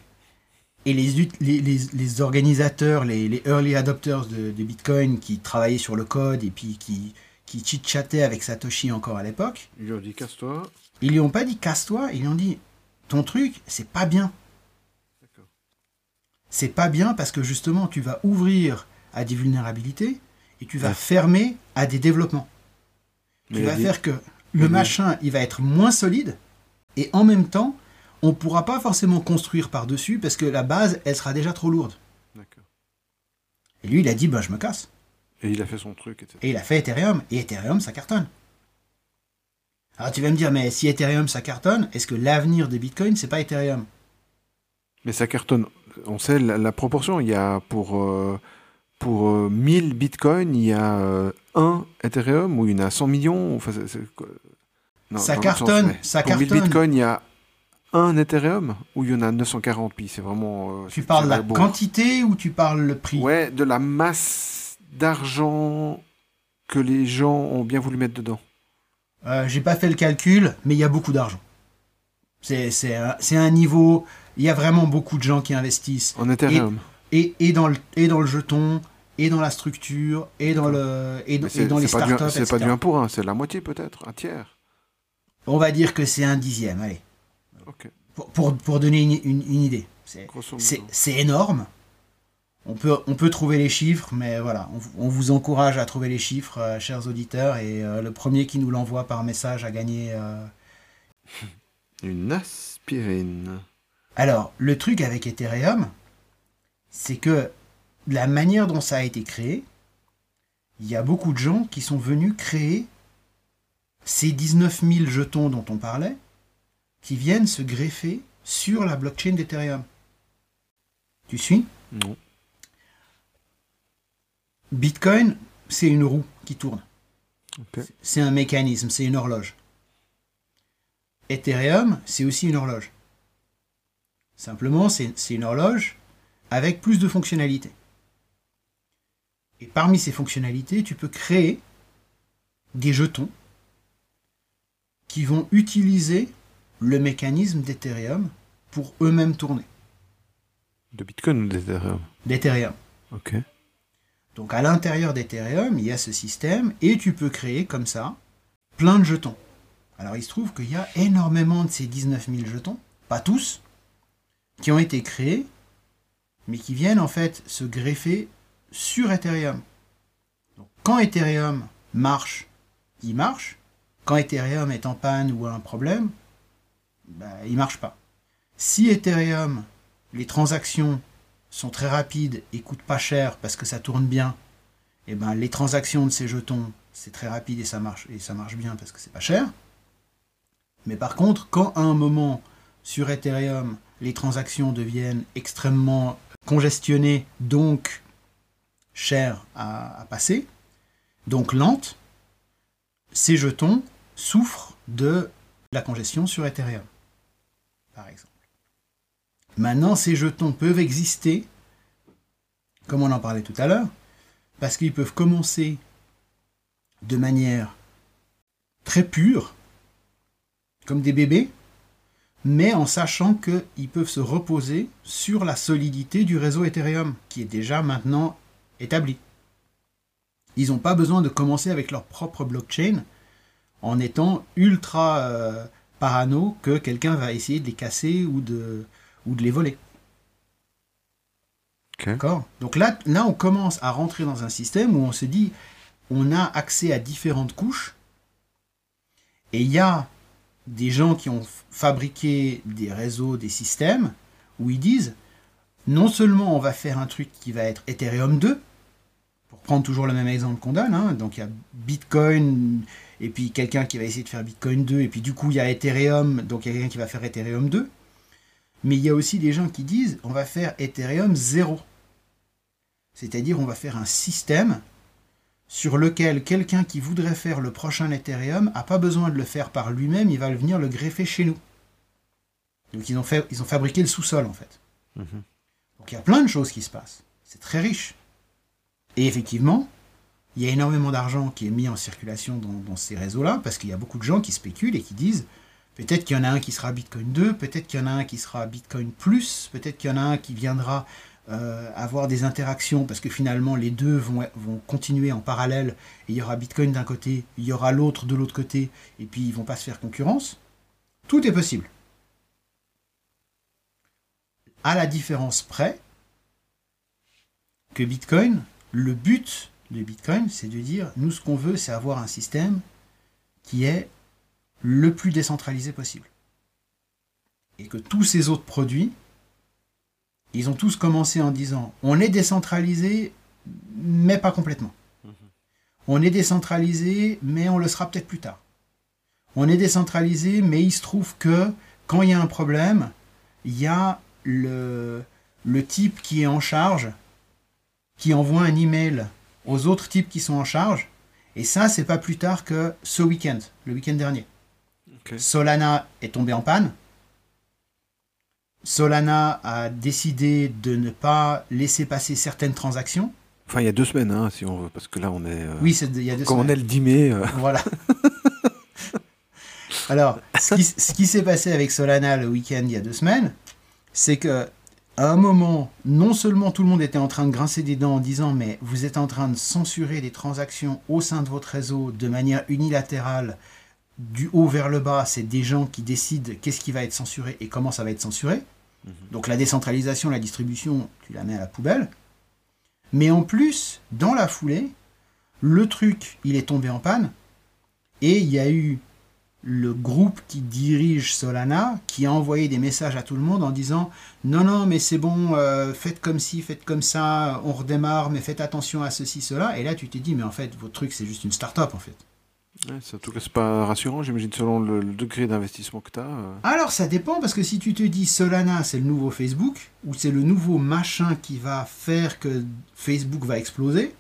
Et les, les, organisateurs, les, early adopters de, Bitcoin qui travaillaient sur le code et puis qui, qui chit-chattaient avec Satoshi encore à l'époque... Ils lui ont dit casse-toi. Ils lui ont pas dit casse-toi, ils lui ont dit ton truc, c'est pas bien c'est pas bien parce que justement tu vas ouvrir à des vulnérabilités et tu vas fermer à des développements. tu vas faire que le machin il va être moins solide et en même temps on ne pourra pas forcément construire par-dessus parce que la base elle sera déjà trop lourde. Et lui il a dit bah je me casse. Et il a fait son truc. Etc. Et il a fait Ethereum et Ethereum ça cartonne. Alors tu vas me dire mais si Ethereum ça cartonne, est-ce que l'avenir de Bitcoin c'est pas Ethereum? Mais ça cartonne on sait la, proportion. Il y a pour, euh, pour 1000 euh, bitcoins, il y a euh, un Ethereum où il y en a 100 millions. ça cartonne. ça pour 1000 bitcoins, il y a un Ethereum ou il y en a 940 pi C'est vraiment. euh, tu parles de la quantité ou tu parles le prix? Ouais, de la masse d'argent que les gens ont bien voulu mettre dedans. Euh, J'ai pas fait le calcul, mais il y a beaucoup d'argent. C'est un, un, niveau. Il y a vraiment beaucoup de gens qui investissent. En Ethereum. Et, et, dans, le, et dans le jeton, et dans la structure, et dans, le, et, dans les startups. C'est pas du 1 pour 1, c'est la moitié peut-être, un tiers. On va dire que c'est un dixième, allez. Pour, pour, donner une, une, idée. C'est énorme. On peut, on peut trouver les chiffres, mais voilà, on, vous encourage à trouver les chiffres, euh, chers auditeurs, et euh, le premier qui nous l'envoie par message a gagné... Euh, une aspirine. Alors, le truc avec Ethereum, c'est que la manière dont ça a été créé, il y a beaucoup de gens qui sont venus créer ces 19 000 jetons dont on parlait, qui viennent se greffer sur la blockchain d'Ethereum. Tu suis? Non. Bitcoin, c'est une roue qui tourne. C'est un mécanisme, c'est une horloge. Ethereum, c'est aussi une horloge. Simplement, c'est une horloge avec plus de fonctionnalités. Et parmi ces fonctionnalités, tu peux créer des jetons qui vont utiliser le mécanisme d'Ethereum pour eux-mêmes tourner. De Bitcoin ou d'Ethereum? D'Ethereum. Ok. Donc à l'intérieur d'Ethereum, il y a ce système et tu peux créer comme ça plein de jetons. Alors il se trouve qu'il y a énormément de ces 19 000 jetons, pas tous, qui ont été créés, mais qui viennent en fait se greffer sur Ethereum. Donc, quand Ethereum marche, il marche. Quand Ethereum est en panne ou a un problème, ben, il ne marche pas. Si Ethereum, les transactions sont très rapides et coûtent pas cher parce que ça tourne bien, et eh ben les transactions de ces jetons, c'est très rapide et ça marche et ça marche bien parce que c'est pas cher. Mais par contre, quand à un moment sur Ethereum, les transactions deviennent extrêmement congestionnées, donc chères à, passer, donc lentes, ces jetons souffrent de la congestion sur Ethereum, par exemple. Maintenant, ces jetons peuvent exister, comme on en parlait tout à l'heure, parce qu'ils peuvent commencer de manière très pure, comme des bébés, mais en sachant qu'ils peuvent se reposer sur la solidité du réseau Ethereum, qui est déjà maintenant établi. Ils n'ont pas besoin de commencer avec leur propre blockchain en étant ultra euh, parano que quelqu'un va essayer de les casser ou de, ou de les voler. D'accord? Donc là, là, on commence à rentrer dans un système où on se dit, on a accès à différentes couches, et il y a des gens qui ont fabriqué des réseaux, des systèmes, où ils disent non seulement on va faire un truc qui va être Ethereum 2, pour prendre toujours le même exemple qu'on donne, hein, donc il y a Bitcoin, et puis quelqu'un qui va essayer de faire Bitcoin 2, et puis du coup il y a Ethereum, donc il y a quelqu'un qui va faire Ethereum 2, mais il y a aussi des gens qui disent on va faire Ethereum 0. C'est-à-dire on va faire un système sur lequel quelqu'un qui voudrait faire le prochain Ethereum n'a pas besoin de le faire par lui-même, il va venir le greffer chez nous. Donc ils ont, fait, ils ont fabriqué le sous-sol en fait. Mhm. Donc il y a plein de choses qui se passent. C'est très riche. Et effectivement, il y a énormément d'argent qui est mis en circulation dans, dans ces réseaux-là, parce qu'il y a beaucoup de gens qui spéculent et qui disent peut-être qu'il y en a un qui sera Bitcoin 2, peut-être qu'il y en a un qui sera Bitcoin Plus, peut-être qu'il y en a un qui viendra euh, avoir des interactions parce que finalement les deux vont, continuer en parallèle et il y aura Bitcoin d'un côté, il y aura l'autre de l'autre côté et puis ils vont pas se faire concurrence. Tout est possible. À la différence près que Bitcoin, le but de Bitcoin, c'est de dire nous ce qu'on veut, c'est avoir un système qui est le plus décentralisé possible. Et que tous ces autres produits ils ont tous commencé en disant on est décentralisé, mais pas complètement. Mhm. On est décentralisé, mais on le sera peut-être plus tard. On est décentralisé, mais il se trouve que quand il y a un problème, il y a le, le type qui est en charge, qui envoie un email aux autres types qui sont en charge. Et ça, c'est pas plus tard que ce week-end, le week-end dernier. Solana est tombé en panne. Solana a décidé de ne pas laisser passer certaines transactions. Enfin, il y a deux semaines, hein, si on veut, parce que là, on est. euh, Oui, il y a deux Comme on semaines. est le 10 mai. euh, Voilà. Alors, ce qui, ce qui s'est passé avec Solana le week-end il y a deux semaines, c'est que à un moment, non seulement tout le monde était en train de grincer des dents en disant mais vous êtes en train de censurer des transactions au sein de votre réseau de manière unilatérale, du haut vers le bas, c'est des gens qui décident qu'est-ce qui va être censuré et comment ça va être censuré. Donc la décentralisation, la distribution, tu la mets à la poubelle. Mais en plus, dans la foulée, le truc, il est tombé en panne. Et il y a eu le groupe qui dirige Solana qui a envoyé des messages à tout le monde en disant non non mais c'est bon euh, faites comme ci faites comme ça on redémarre mais faites attention à ceci cela et là tu t'es dit mais en fait votre truc c'est juste une start-up en fait ouais, c'est- en tout cas, c'est pas rassurant, j'imagine, selon le, le degré d'investissement que tu as. alors ça dépend parce que si tu te dis Solana c'est le nouveau Facebook ou c'est le nouveau machin qui va faire que Facebook va exploser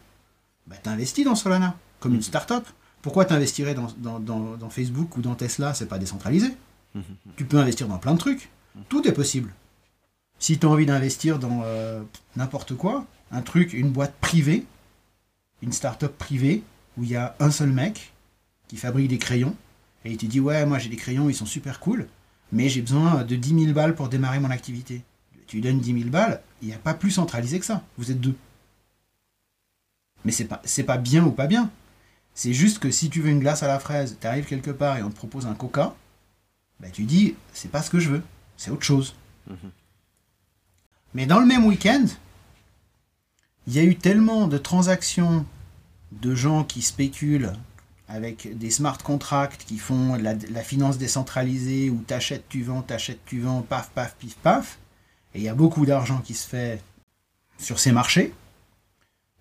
bah t'investis dans Solana comme une start-up pourquoi t'investirais dans, dans, dans, dans Facebook ou dans Tesla c'est pas décentralisé Tu peux investir dans plein de trucs. Tout est possible. Si tu as envie d'investir dans euh, n'importe quoi, un truc, une boîte privée, une start-up privée, où il y a un seul mec qui fabrique des crayons, et il te dit Ouais, moi j'ai des crayons, ils sont super cool, mais j'ai besoin de 10 000 balles pour démarrer mon activité. Tu lui donnes 10 000 balles, il n'y a pas plus centralisé que ça. Vous êtes deux. Mais c'est pas, c'est pas bien ou pas bien. C'est juste que si tu veux une glace à la fraise, tu arrives quelque part et on te propose un coca, bah, tu dis, c'est pas ce que je veux, c'est autre chose. Mais dans le même week-end, il y a eu tellement de transactions de gens qui spéculent avec des smart contracts qui font la, finance décentralisée où t'achètes, tu vends, t'achètes, tu vends, paf, paf, pif, paf. Et il y a beaucoup d'argent qui se fait sur ces marchés.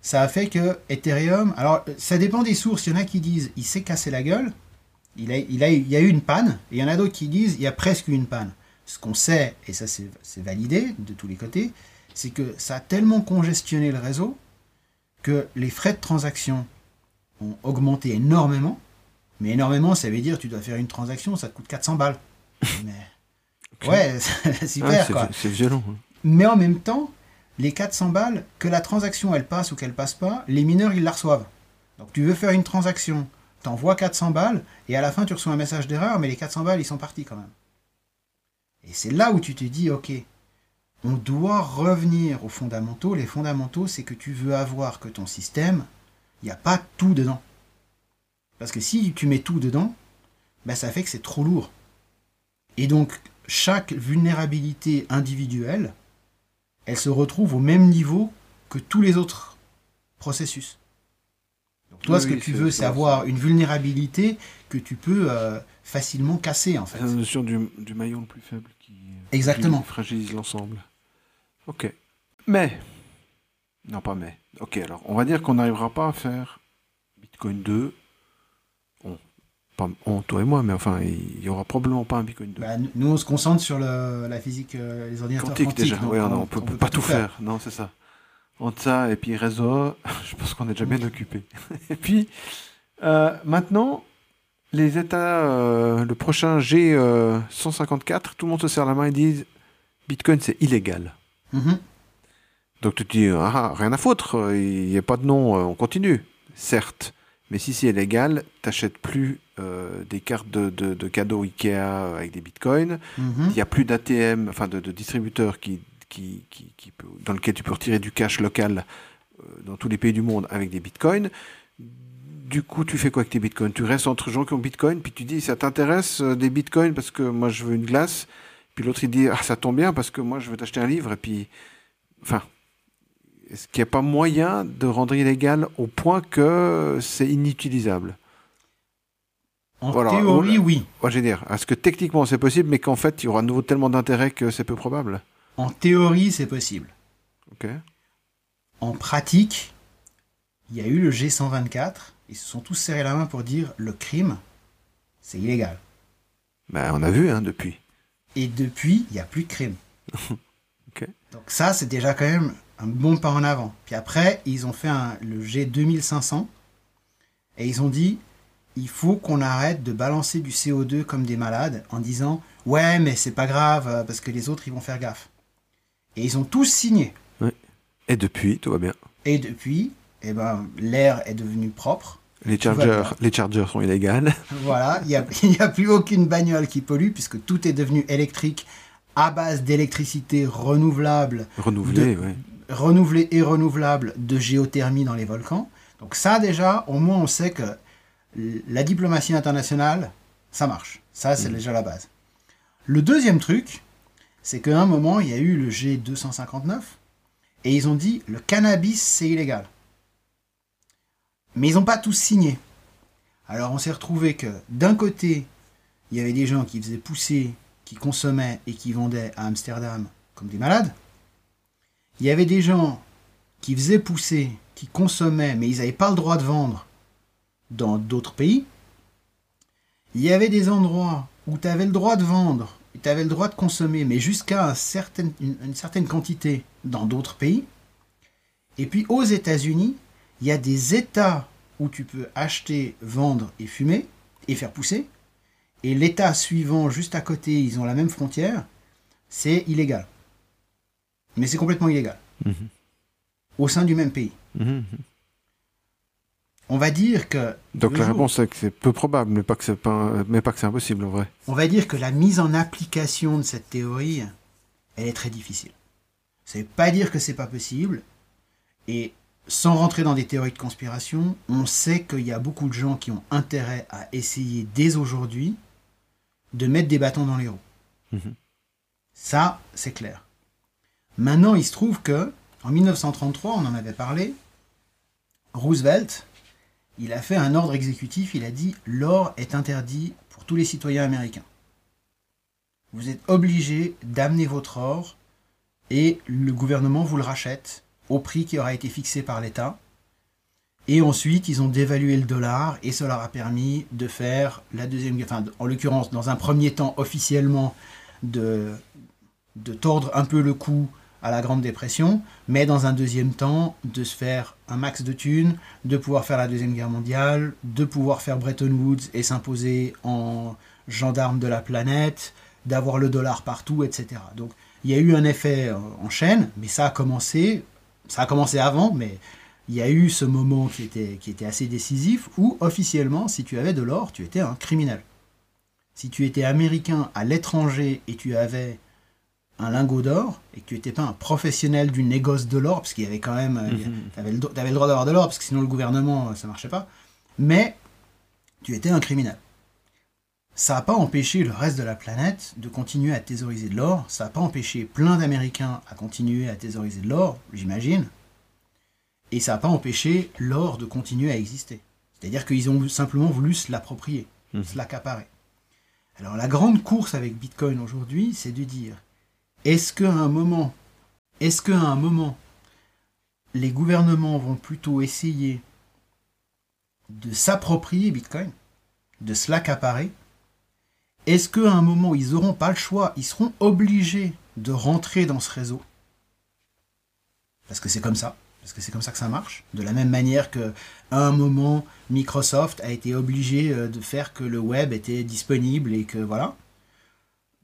Ça a fait que Ethereum, alors ça dépend des sources, il y en a qui disent il s'est cassé la gueule, il, a, il, a, il y a eu une panne, et il y en a d'autres qui disent il y a presque eu une panne. Ce qu'on sait, et ça c'est validé de tous les côtés, c'est que ça a tellement congestionné le réseau que les frais de transaction ont augmenté énormément. Mais énormément, ça veut dire tu dois faire une transaction, ça te coûte 400 balles. Mais, Ok. ouais, Ah, super c'est violent. hein. Mais en même temps, les 400 balles, que la transaction elle passe ou qu'elle passe pas, les mineurs ils la reçoivent. Donc tu veux faire une transaction, t'envoies 400 balles, et à la fin tu reçois un message d'erreur, mais les 400 balles ils sont partis quand même. Et c'est là où tu te dis, ok, on doit revenir aux fondamentaux. Les fondamentaux, c'est que tu veux avoir que ton système, il n'y a pas tout dedans. Parce que si tu mets tout dedans, ben ça fait que c'est trop lourd. Et donc, chaque vulnérabilité individuelle, elle se retrouve au même niveau que tous les autres processus. Donc toi, Oui, ce que oui, tu veux, c'est avoir une vulnérabilité que tu peux euh, facilement casser, en fait. C'est la notion du, du maillon le plus faible qui, Exactement. qui fragilise l'ensemble. Ok. Mais. Non, pas mais. Ok, alors, on va dire qu'on n'arrivera pas à faire Bitcoin 2. On. Pas on, toi et moi, mais enfin, il n'y aura probablement pas un Bitcoin 2. Bah, nous- on se concentre sur le- la physique, euh, les ordinateurs Quantique, quantiques. déjà. donc Ouais, non, on peut, peut pas tout faire. Non, c'est ça. Entre ça et puis réseau, je pense qu'on est déjà bien occupé. et puis, euh, maintenant, les États, euh, le prochain G154, tout le monde se serre la main et dit Bitcoin, c'est illégal. Mhm. Donc tu te dis, ah, rien à foutre, il n'y a pas de nom, euh, on continue. Certes, mais si c'est illégal, t'achètes plus euh, des cartes de, de- de cadeaux Ikea avec des bitcoins, Mhm. il n'y a plus d'ATM, enfin de, de distributeurs qui, qui, qui, qui peut- dans lequel tu peux retirer du cash local euh, dans tous les pays du monde avec des bitcoins. Du coup, tu fais quoi avec tes bitcoins? Tu restes entre gens qui ont bitcoin, puis tu dis, ça t'intéresse euh, des bitcoins parce que moi je veux une glace, puis l'autre il dit, ah ça tombe bien parce que moi je veux t'acheter un livre, et puis, enfin, est-ce qu'il n'y a pas moyen de rendre illégal au point que c'est inutilisable En Voilà, théorie, on- oui. Moi, je veux dire, est-ce que techniquement c'est possible, mais qu'en fait il y aura à nouveau tellement d'intérêt que c'est peu probable? En théorie, c'est possible. Ok. En pratique, il y a eu le G124. Ils se sont tous serrés la main pour dire le crime, c'est illégal. Ben, on a vu hein, depuis. Et depuis, il n'y a plus de crime. Ok. Donc ça, c'est déjà quand même un bon pas en avant. Puis après, ils ont fait un- le G2500 et ils ont dit, il faut qu'on arrête de balancer du CO2 comme des malades en disant ouais mais c'est pas grave euh, parce que les autres ils vont faire gaffe. Et ils ont tous signé. Et depuis, tout va bien. Et depuis, eh ben, l'air est devenu propre. Les chargers, les chargers sont illégales. Voilà, il n'y a, plus aucune bagnole qui pollue puisque tout est devenu électrique à base d'électricité renouvelable, Renouvelés, De- oui. Renouvelée et renouvelable de géothermie dans les volcans. Donc ça déjà, au moins on sait que la diplomatie internationale, ça marche. Ça, c'est déjà la base. Le deuxième truc, c'est qu'à un moment, il y a eu le G259 et ils ont dit le cannabis, c'est illégal. Mais ils n'ont pas tous signé. Alors on s'est retrouvé que d'un côté, il y avait des gens qui faisaient pousser, qui consommaient et qui vendaient à Amsterdam comme des malades. Il y avait des gens qui faisaient pousser, qui consommaient, mais ils n'avaient pas le droit de vendre dans d'autres pays. Il y avait des endroits où tu avais le droit de vendre, tu avais le droit de consommer, mais jusqu'à une certaine quantité dans d'autres pays. Et puis aux États-Unis, il y a des États où tu peux acheter, vendre et fumer et faire pousser. Et l'État suivant, juste à côté, ils ont la même frontière, c'est illégal. Mais c'est complètement illégal. Mhm. Au sein du même pays. Mhm. On va dire que Donc la jour- réponse est que c'est peu probable, mais pas que c'est pas, mais pas que c'est impossible en vrai. on va dire que la mise en application de cette théorie, elle est très difficile. Ça veut pas dire que c'est pas possible. Et sans rentrer dans des théories de conspiration, on sait qu'il y a beaucoup de gens qui ont intérêt à essayer dès aujourd'hui de mettre des bâtons dans les roues. Mhm. Ça, c'est clair. Maintenant, il se trouve que en 1933, on en avait parlé, Roosevelt, il a fait un ordre exécutif, il a dit l'or est interdit pour tous les citoyens américains. Vous êtes obligés d'amener votre or et le gouvernement vous le rachète au prix qui aura été fixé par l'État. Et ensuite, ils ont dévalué le dollar et cela leur a permis de faire la deuxième guerre, enfin, en l'occurrence, dans un premier temps officiellement, de, de tordre un peu le cou à la Grande Dépression, mais dans un deuxième temps, de se faire un max de thunes, de pouvoir faire la Deuxième Guerre mondiale, de pouvoir faire Bretton Woods et s'imposer en gendarme de la planète, d'avoir le dollar partout, etc. Donc il y a eu un effet euh, en chaîne, mais ça a commencé, ça a commencé avant, mais il y a eu ce moment qui était, qui était assez décisif où officiellement, si tu avais de l'or, tu étais un criminel. Si tu étais américain à l'étranger et tu avais un lingot d'or et que tu n'étais pas un professionnel du négoce de l'or, parce qu'il y avait quand même, tu avais, le droit d'avoir de l'or, parce que sinon le gouvernement, ça marchait pas, mais tu étais un criminel. Ça n'a pas empêché le reste de la planète de continuer à thésauriser de l'or, ça n'a pas empêché plein d'Américains à continuer à thésauriser de l'or, j'imagine, et ça n'a pas empêché l'or de continuer à exister. C'est-à-dire qu'ils ont simplement voulu se l'approprier, Mhm. se l'accaparer. Alors la grande course avec Bitcoin aujourd'hui, c'est de dire est-ce qu'à un moment, est-ce qu'à un moment, les gouvernements vont plutôt essayer de s'approprier Bitcoin, de se l'accaparer? Est-ce qu'à un moment, ils n'auront pas le choix, ils seront obligés de rentrer dans ce réseau? Parce que c'est comme ça, parce que c'est comme ça que ça marche. De la même manière que à un moment, Microsoft a été obligé euh, de faire que le web était disponible et que voilà.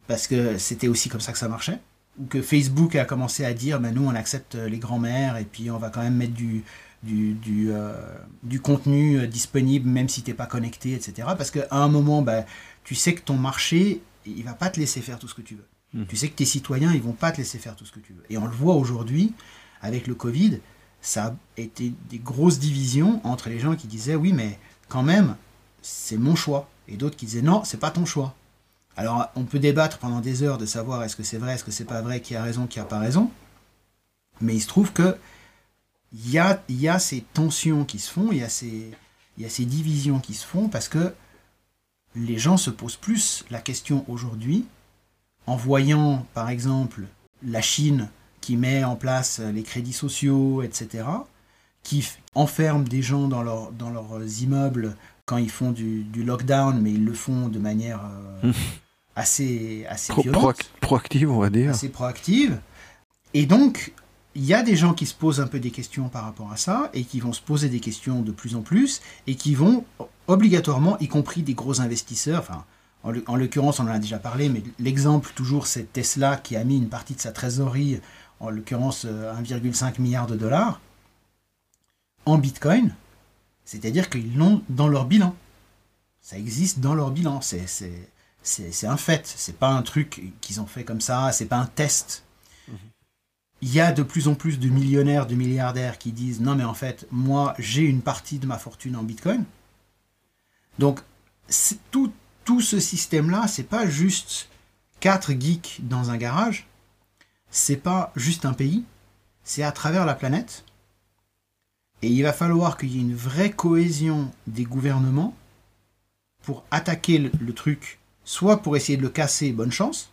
Parce que c'était aussi comme ça que ça marchait. Ou que Facebook a commencé à dire, ben nous on accepte les grands-mères et puis on va quand même mettre du, du, du, euh, du contenu euh, disponible même si t'es pas connecté, etc. Parce qu'à un moment, ben, tu sais que ton marché, il va pas te laisser faire tout ce que tu veux. Mhm. Tu sais que tes citoyens, ils vont pas te laisser faire tout ce que tu veux. Et on le voit aujourd'hui, avec le Covid, ça a été des grosses divisions entre les gens qui disaient oui, mais quand même, c'est mon choix. Et d'autres qui disaient non, c'est pas ton choix. Alors, on peut débattre pendant des heures de savoir est-ce que c'est vrai, est-ce que c'est pas vrai, qui a raison, qui a pas raison. Mais il se trouve que il y a, ces tensions qui se font, il y, a ces, divisions qui se font parce que les gens se posent plus la question aujourd'hui en voyant, par exemple, la Chine qui met en place les crédits sociaux, etc., qui enferme des gens dans leurs immeubles quand ils font du, du lockdown, mais ils le font de manière euh, assez, assez Pro- violente proac- proactive, on va dire. assez proactive. Et donc, il y a des gens qui se posent un peu des questions par rapport à ça, et qui vont se poser des questions de plus en plus, et qui vont obligatoirement, y compris des gros investisseurs, enfin, en l'occurrence, on en a déjà parlé, mais l'exemple toujours, c'est Tesla qui a mis une partie de sa trésorerie, en l'occurrence 1,5 euh, milliard de dollars, en Bitcoin, c'est-à-dire qu'ils l'ont dans leur bilan. Ça existe dans leur bilan, c'est un fait, c'est pas un truc qu'ils ont fait comme ça, c'est pas un test. Mhm. Il y a de plus en plus de millionnaires, de milliardaires qui disent non mais en fait, moi j'ai une partie de ma fortune en Bitcoin. Donc tout, tout ce système-là, c'est pas juste quatre geeks dans un garage, c'est pas juste un pays, c'est à travers la planète. Et il va falloir qu'il y ait une vraie cohésion des gouvernements pour attaquer le, truc, soit pour essayer de le casser, bonne chance,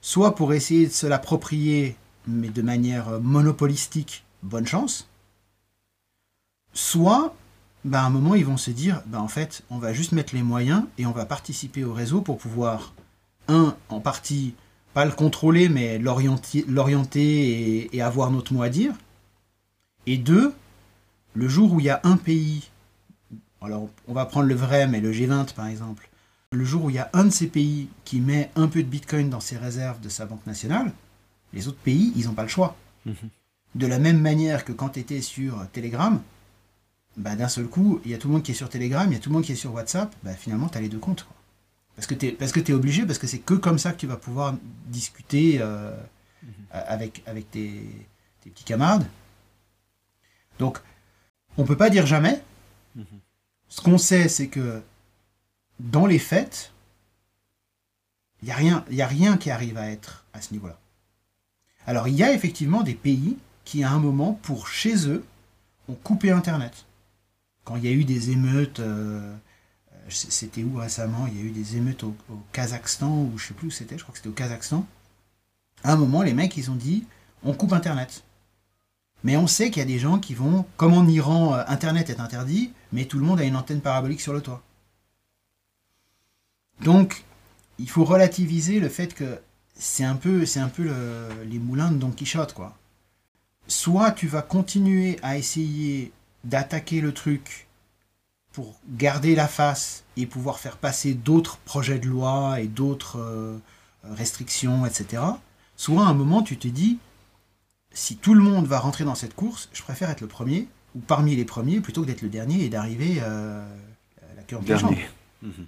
soit pour essayer de se l'approprier, mais de manière monopolistique, bonne chance, soit bah, à un moment, ils vont se dire, bah, en fait, on va juste mettre les moyens et on va participer au réseau pour pouvoir, un, en partie, pas le contrôler, mais l'orienter et, avoir notre mot à dire. Et deux, le jour où il y a un pays, alors on va prendre le vrai, mais le G20 par exemple, le jour où il y a un de ces pays qui met un peu de Bitcoin dans ses réserves de sa banque nationale, les autres pays, ils n'ont pas le choix. Mhm. De la même manière que quand tu étais sur Telegram, bah, d'un seul coup, il y a tout le monde qui est sur Telegram, il y a tout le monde qui est sur WhatsApp, bah, finalement, tu as les deux comptes. Parce que tu es, obligé, parce que c'est que comme ça que tu vas pouvoir discuter euh, mhm. avec, avec tes, petits camarades. Donc, on peut pas dire jamais. Mhm. Ce qu'on sait, c'est que dans les fêtes, il n'y a, rien, a rien qui arrive à être à ce niveau-là. Alors, il y a effectivement des pays qui, à un moment, pour chez eux, ont coupé Internet quand il y a eu des émeutes, euh, c'était où récemment? Il y a eu des émeutes au, Kazakhstan, ou je sais plus où c'était, je crois que c'était au Kazakhstan. À un moment, les mecs, ils ont dit on coupe Internet. Mais on sait qu'il y a des gens qui vont, comme en Iran, euh, Internet est interdit, mais tout le monde a une antenne parabolique sur le toit. Donc, il faut relativiser le fait que c'est un peu, c'est un peu les moulins de Don Quichotte, quoi. Soit tu vas continuer à essayer d'attaquer le truc pour garder la face et pouvoir faire passer d'autres projets de loi et d'autres euh, restrictions, etc. Soit à un moment, tu te dis, si tout le monde va rentrer dans cette course, je préfère être le premier, ou parmi les premiers, plutôt que d'être le dernier et d'arriver euh, à la queue en Dernier. Mhm.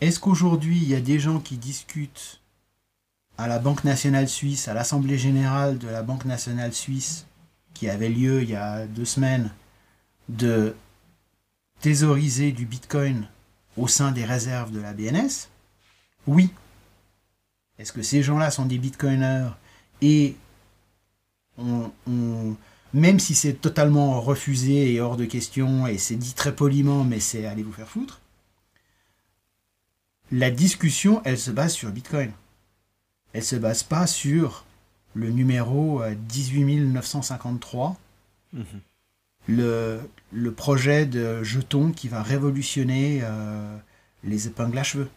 Est-ce qu'aujourd'hui, il y a des gens qui discutent à la Banque nationale suisse, à l'Assemblée générale de la Banque nationale suisse, qui avait lieu il y a deux semaines de thésauriser du Bitcoin au sein des réserves de la BNS Oui. Est-ce que ces gens-là sont des Bitcoiners? Et on, même si c'est totalement refusé et hors de question, et c'est dit très poliment, mais c'est allez vous faire foutre, la discussion, elle se base sur Bitcoin. Elle se base pas sur le numéro 18953, euh, mhm. le, le, projet de jeton qui va révolutionner euh, les épingles à cheveux.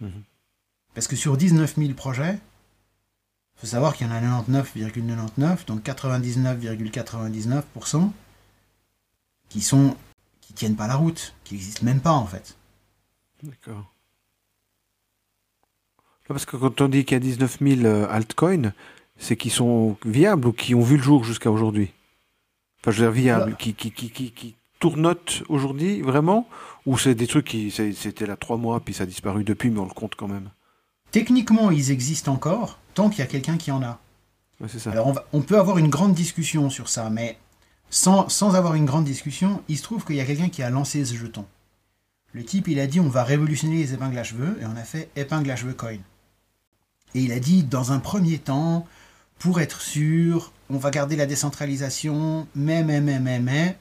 Mhm. Parce que sur 19 000 projets, faut savoir qu'il y en a 99,99, donc 99,99% qui sont qui tiennent pas la route, qui n'existent même pas en fait. D'accord. Parce que quand on dit qu'il y a 19 000 euh, altcoins, c'est qui sont viables ou qui ont vu le jour jusqu'à aujourd'hui? Enfin, je veux dire, viables, qui, qui, qui, qui, qui tournotent aujourd'hui, vraiment? Ou c'est des trucs qui, c'était là trois mois, puis ça a disparu depuis, mais on le compte quand même? Techniquement, ils existent encore, tant qu'il y a quelqu'un qui en a. ça. Alors, on, on, peut avoir une grande discussion sur ça, mais sans, sans avoir une grande discussion, il se trouve qu'il y a quelqu'un qui a lancé ce jeton. Le type, il a dit on va révolutionner les épingles à cheveux, et on a fait épingle à cheveux coin. Et il a dit, dans un premier temps, pour être sûr, on va garder la décentralisation, mais, mais, mais, mais, mais,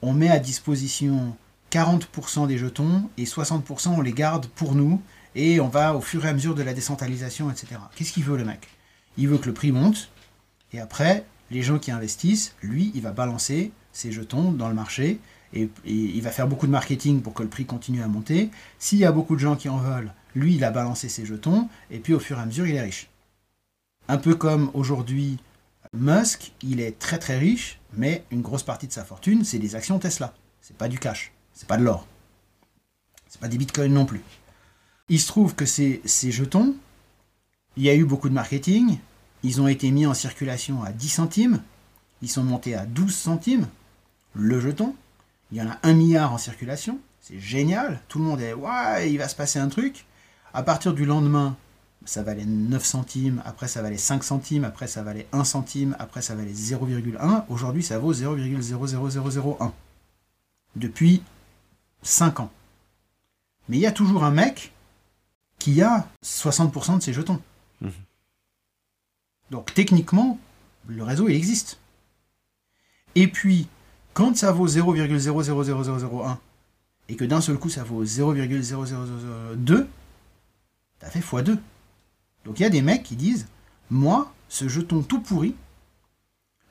on met à disposition 40% des jetons et 60% on les garde pour nous et on va au fur et à mesure de la décentralisation, etc. Qu'est-ce qu'il veut le mec? Il veut que le prix monte et après, les gens qui investissent, lui, il va balancer ses jetons dans le marché et, il va faire beaucoup de marketing pour que le prix continue à monter. S'il y a beaucoup de gens qui en veulent, lui, il a balancé ses jetons et puis au fur et à mesure, il est riche. Un peu comme aujourd'hui, Musk, il est très très riche, mais une grosse partie de sa fortune, c'est des actions Tesla. C'est pas du cash. C'est pas de l'or. C'est pas des bitcoins non plus. Il se trouve que ces, ces jetons, il y a eu beaucoup de marketing. Ils ont été mis en circulation à 10 centimes. Ils sont montés à 12 centimes. Le jeton. Il y en a un milliard en circulation. C'est génial. Tout le monde est ouais, il va se passer un truc. À partir du lendemain, ça valait 9 centimes, après ça valait 5 centimes, après ça valait 1 centime, après ça valait 0,1. Aujourd'hui, ça vaut 0,00001. Depuis 5 ans. Mais il y a toujours un mec qui a 60% de ses jetons. Mhm. Donc techniquement, le réseau, il existe. Et puis, quand ça vaut 0,000001 et que d'un seul coup ça vaut 0,00002, t'as fait x2. Donc il y a des mecs qui disent Moi, ce jeton tout pourri,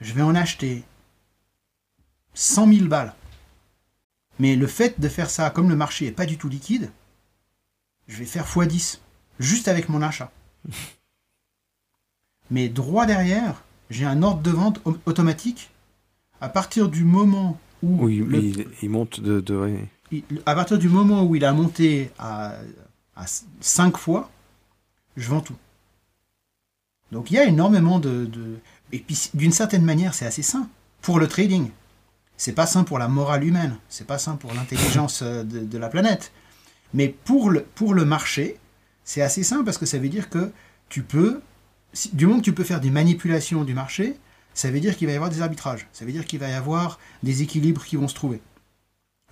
je vais en acheter 100 000 balles. Mais le fait de faire ça, comme le marché n'est pas du tout liquide, je vais faire x10, juste avec mon achat. Mais droit derrière, j'ai un ordre de vente au- automatique. À partir du moment où Oui, le- il, il monte de. de ouais. il- à partir du moment où il a monté à, à 5 fois, je vends tout. Donc il y a énormément de... de- Et puis d'une certaine manière, c'est assez sain pour le trading. C'est pas sain pour la morale humaine, c'est pas sain pour l'intelligence euh, de, de la planète. Mais pour le, marché, c'est assez sain parce que ça veut dire que tu peux, du moment que tu peux faire des manipulations du marché, ça veut dire qu'il va y avoir des arbitrages, ça veut dire qu'il va y avoir des équilibres qui vont se trouver.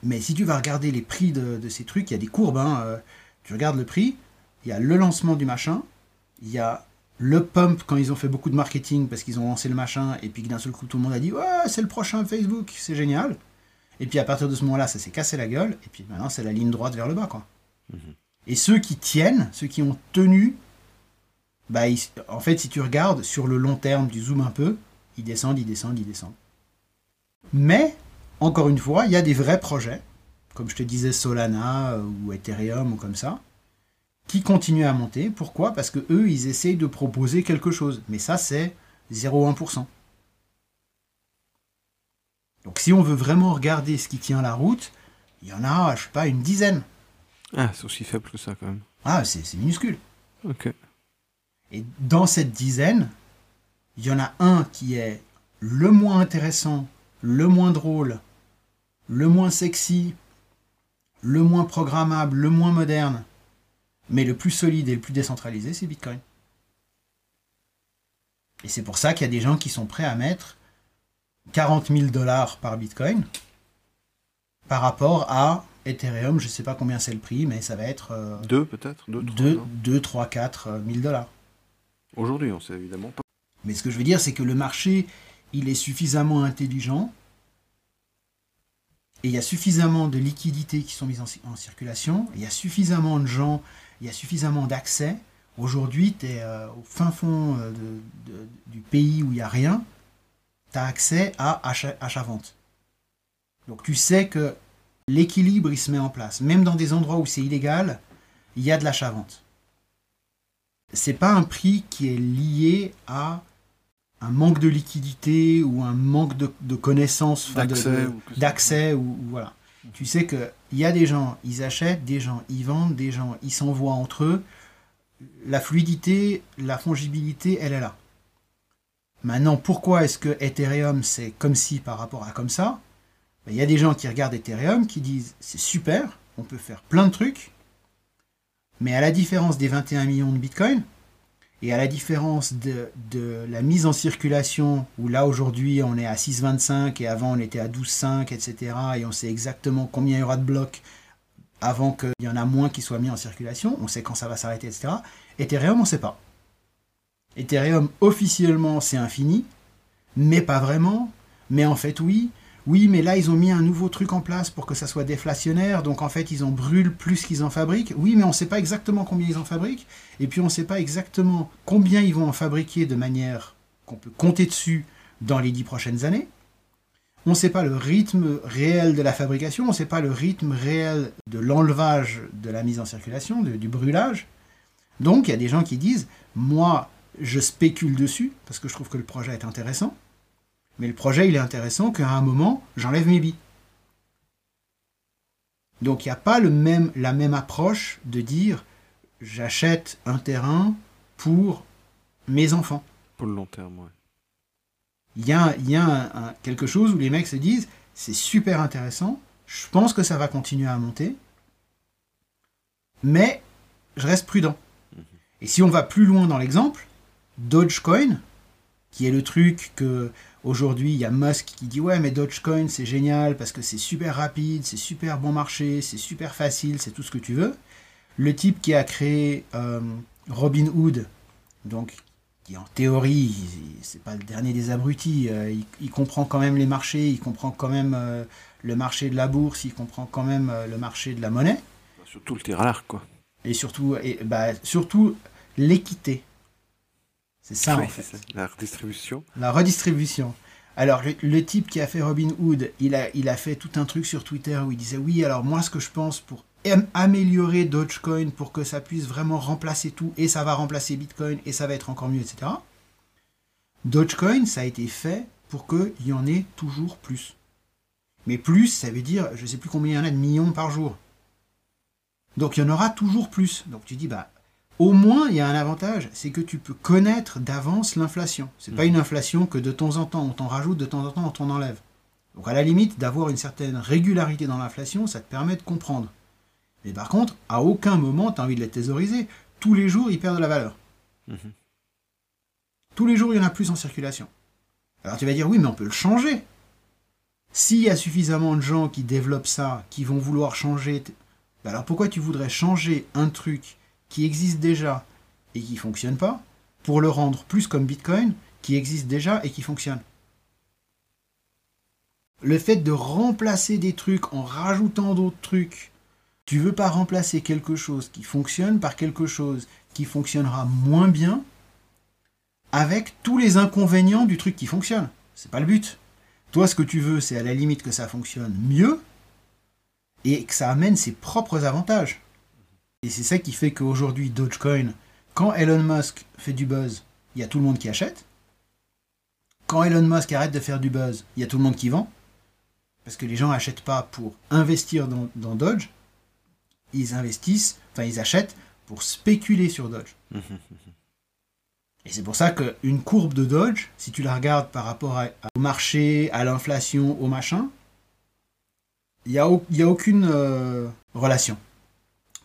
Mais si tu vas regarder les prix de, de ces trucs, il y a des courbes. hein, euh, tu regardes le prix, il y a le lancement du machin, il y a le pump quand ils ont fait beaucoup de marketing parce qu'ils ont lancé le machin et puis que d'un seul coup tout le monde a dit ouais c'est le prochain Facebook, c'est génial. Et puis à partir de ce moment-là, ça s'est cassé la gueule et puis maintenant c'est la ligne droite vers le bas quoi. Et ceux qui tiennent, ceux qui ont tenu, bah ils- en fait si tu regardes sur le long terme, tu zoomes un peu, ils descendent, ils descendent, ils descendent. Mais encore une fois, il y a des vrais projets, comme je te disais Solana euh, ou Ethereum ou comme ça, qui continuent à monter. Pourquoi? Parce que eux, ils essayent de proposer quelque chose. Mais ça, c'est 0,1%. Donc si on veut vraiment regarder ce qui tient la route, il y en a, je sais pas, une dizaine. Ah, c'est aussi faible que ça quand même. Ah, c'est c'est minuscule. Ok. Et dans cette dizaine, il y en a un qui est le moins intéressant, le moins drôle, le moins sexy, le moins programmable, le moins moderne, mais le plus solide et le plus décentralisé, c'est Bitcoin. Et c'est pour ça qu'il y a des gens qui sont prêts à mettre 40 000 dollars par Bitcoin par rapport à Ethereum, je ne sais pas combien c'est le prix, mais ça va être euh, Deux peut-être? Deux, trois, 2, non? 2, 3, 4 000 dollars. Aujourd'hui, on sait évidemment pas. Mais ce que je veux dire, c'est que le marché, il est suffisamment intelligent et il y a suffisamment de liquidités qui sont mises en, ci- en circulation, il y a suffisamment de gens, il y a suffisamment d'accès. Aujourd'hui, tu es au fin fond euh, de- de- du pays où il n'y a rien, tu as accès à achat- achat-vente. Donc tu sais que l'équilibre, il se met en place. Même dans des endroits où c'est illégal, il y a de l'achat-vente c'est pas un prix qui est lié à un manque de liquidité ou un manque de, de connaissances, D'accès ou ou, ou voilà. Tu sais que il y a des gens, ils achètent, des gens, ils vendent, des gens, ils s'envoient entre eux. La fluidité, la fongibilité, elle est là. Maintenant, pourquoi est-ce que Ethereum c'est comme si par rapport à comme ça? Ben, Il y a des gens qui regardent Ethereum qui disent c'est super, on peut faire plein de trucs, mais à la différence des 21 millions de Bitcoin, et à la différence de, de la mise en circulation, où là aujourd'hui on est à 6,25 et avant on était à 12,5, etc., et on sait exactement combien il y aura de blocs avant qu'il y en a moins qui soient mis en circulation, on sait quand ça va s'arrêter, etc. Ethereum, on ne sait pas. Ethereum, officiellement, c'est infini, mais pas vraiment. Mais en fait, oui. Oui, mais là, ils ont mis un nouveau truc en place pour que ça soit déflationnaire. Donc, en fait, ils en brûlent plus qu'ils en fabriquent. Oui, mais on ne sait pas exactement combien ils en fabriquent. Et puis, on ne sait pas exactement combien ils vont en fabriquer de manière qu'on peut compter dessus dans les dix prochaines années. On ne sait pas le rythme réel de la fabrication. On ne sait pas le rythme réel de l'enlevage de la mise en circulation, du brûlage. Donc, il y a des gens qui disent, moi, je spécule dessus, parce que je trouve que le projet est intéressant. Mais le projet, il est intéressant qu'à un moment, j'enlève mes billes. Donc il n'y a pas le même, la même approche de dire j'achète un terrain pour mes enfants. Pour le long terme, ouais. Il y a, y a un- un- quelque chose où les mecs se disent c'est super intéressant, je pense que ça va continuer à monter, mais je reste prudent. Et si on va plus loin dans l'exemple, Dogecoin, qui est le truc que aujourd'hui il y a Musk qui dit ouais mais Dogecoin c'est génial parce que c'est super rapide, c'est super bon marché, c'est super facile, c'est tout ce que tu veux. Le type qui a créé euh, Robinhood, donc qui en théorie c'est pas le dernier des abrutis, euh, il, il comprend quand même les marchés, il comprend quand même euh, le marché de la bourse, il comprend quand même euh, le marché de la monnaie Surtout le tir à l'arc, quoi. et surtout et bah, surtout l'équité. C'est ça Oui, en fait. c'est ça, La redistribution. La redistribution. Alors, le, le type qui a fait Robinhood, il a, il a fait tout un truc sur Twitter où il disait Oui, alors moi, ce que je pense pour am- améliorer Dogecoin pour que ça puisse vraiment remplacer tout, et ça va remplacer Bitcoin, et ça va être encore mieux, etc. Dogecoin, ça a été fait pour qu'il y en ait toujours plus. Mais plus, ça veut dire, je sais plus combien il y en a de millions par jour. Donc, il y en aura toujours plus. Donc, tu dis, bah, au moins, il y a un avantage, c'est que tu peux connaître d'avance l'inflation. C'est pas une inflation que de temps en temps on t'en rajoute, de temps en temps on t'en enlève. Donc à la limite, d'avoir une certaine régularité dans l'inflation, ça te permet de comprendre. Mais par contre, à aucun moment tu as envie de les thésauriser. Tous les jours, ils perdent de la valeur. Mhm. Tous les jours, il y en a plus en circulation. Alors tu vas dire, oui, mais on peut le changer. S'il y a suffisamment de gens qui développent ça, qui vont vouloir changer, bah alors pourquoi tu voudrais changer un truc qui existe déjà et qui fonctionne pas pour le rendre plus comme Bitcoin qui existe déjà et qui fonctionne Le fait de remplacer des trucs en rajoutant d'autres trucs, tu veux pas remplacer quelque chose qui fonctionne par quelque chose qui fonctionnera moins bien avec tous les inconvénients du truc qui fonctionne. C'est pas le but. Toi, ce que tu veux, c'est à la limite que ça fonctionne mieux et que ça amène ses propres avantages. Et c'est ça qui fait qu'aujourd'hui, Dogecoin, quand Elon Musk fait du buzz, il y a tout le monde qui achète. Quand Elon Musk arrête de faire du buzz, il y a tout le monde qui vend. Parce que les gens n'achètent pas pour investir dans, dans Doge, ils investissent, enfin ils achètent pour spéculer sur Doge. Et c'est pour ça qu'une courbe de Doge, si tu la regardes par rapport à- au marché, à l'inflation, au machin, il n'y a, y a aucune euh, relation.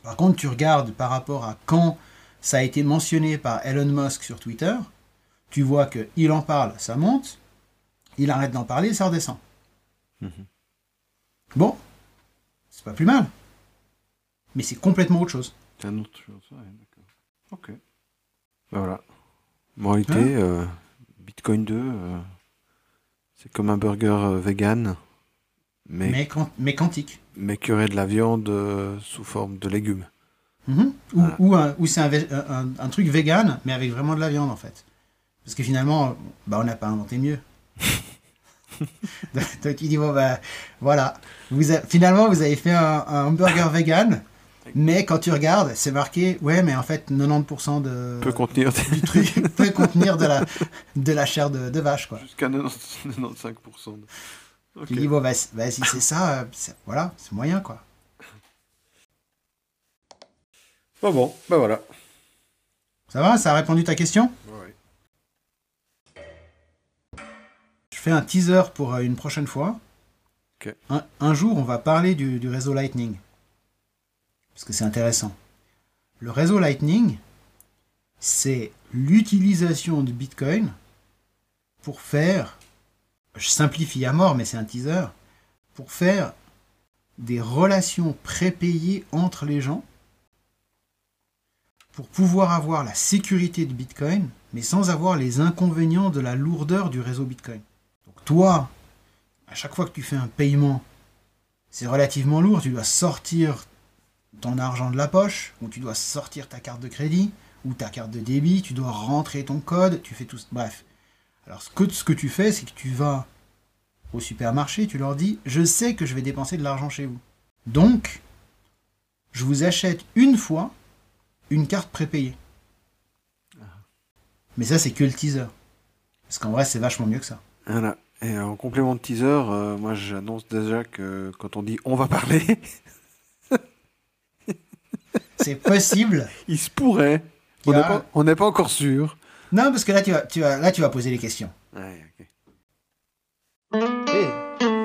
Par contre, tu regardes par rapport à quand ça a été mentionné par Elon Musk sur Twitter, tu vois qu'il en parle, ça monte, il arrête d'en parler, ça redescend. Mhm. Bon, c'est pas plus mal. Mais c'est complètement autre chose. C'est un autre chose, ouais, d'accord. Ok. Ben voilà. Moralité, Hein euh, Bitcoin 2, euh, c'est comme un burger euh, vegan, mais, mais... Quand- mais quantique. qui aurait de la viande euh, sous forme de légumes. Mhm. Ou, Voilà. ou, un- ou c'est un, vé- un- un- truc vegan, mais avec vraiment de la viande en fait. Parce que finalement, bah, on n'a pas inventé mieux. Donc il dit, bon bah voilà, vous a- finalement vous avez fait un, un hamburger vegan, mais quand tu regardes, c'est marqué, ouais mais en fait 90% de, Peut contenir du truc peut contenir de la, de la chair de, de vache quoi. jusqu'à 90 95%. de- Ok. Tu dis, bon c'est ça, euh, voilà, c'est moyen quoi. Bon, bon, ben voilà. Ça va, ça a répondu à ta question? Ouais. Je fais un teaser pour euh, une prochaine fois. Un, un jour, on va parler du, du réseau Lightning. Parce que c'est intéressant. Le réseau Lightning, c'est l'utilisation de Bitcoin pour faire, je simplifie à mort, mais c'est un teaser, pour faire des relations prépayées entre les gens pour pouvoir avoir la sécurité de Bitcoin, mais sans avoir les inconvénients de la lourdeur du réseau Bitcoin. Donc toi, à chaque fois que tu fais un paiement, c'est relativement lourd, tu dois sortir ton argent de la poche, ou tu dois sortir ta carte de crédit, ou ta carte de débit, tu dois rentrer ton code, tu fais tout... Bref. Alors ce que, ce que tu fais, c'est que tu vas au supermarché, tu leur dis, je sais que je vais dépenser de l'argent chez vous. Donc, je vous achète une fois une carte prépayée. Mais ça, c'est que le teaser. Parce qu'en vrai, c'est vachement mieux que ça. Voilà. Et en complément de teaser, euh, moi j'annonce déjà que quand on dit on va parler, C'est possible. Il se pourrait. On Tu n'est vois. pas, on n'est pas encore sûr. Non, parce que là, tu vas, tu vas, là, tu vas poser les questions. Ouais, ok. Eh,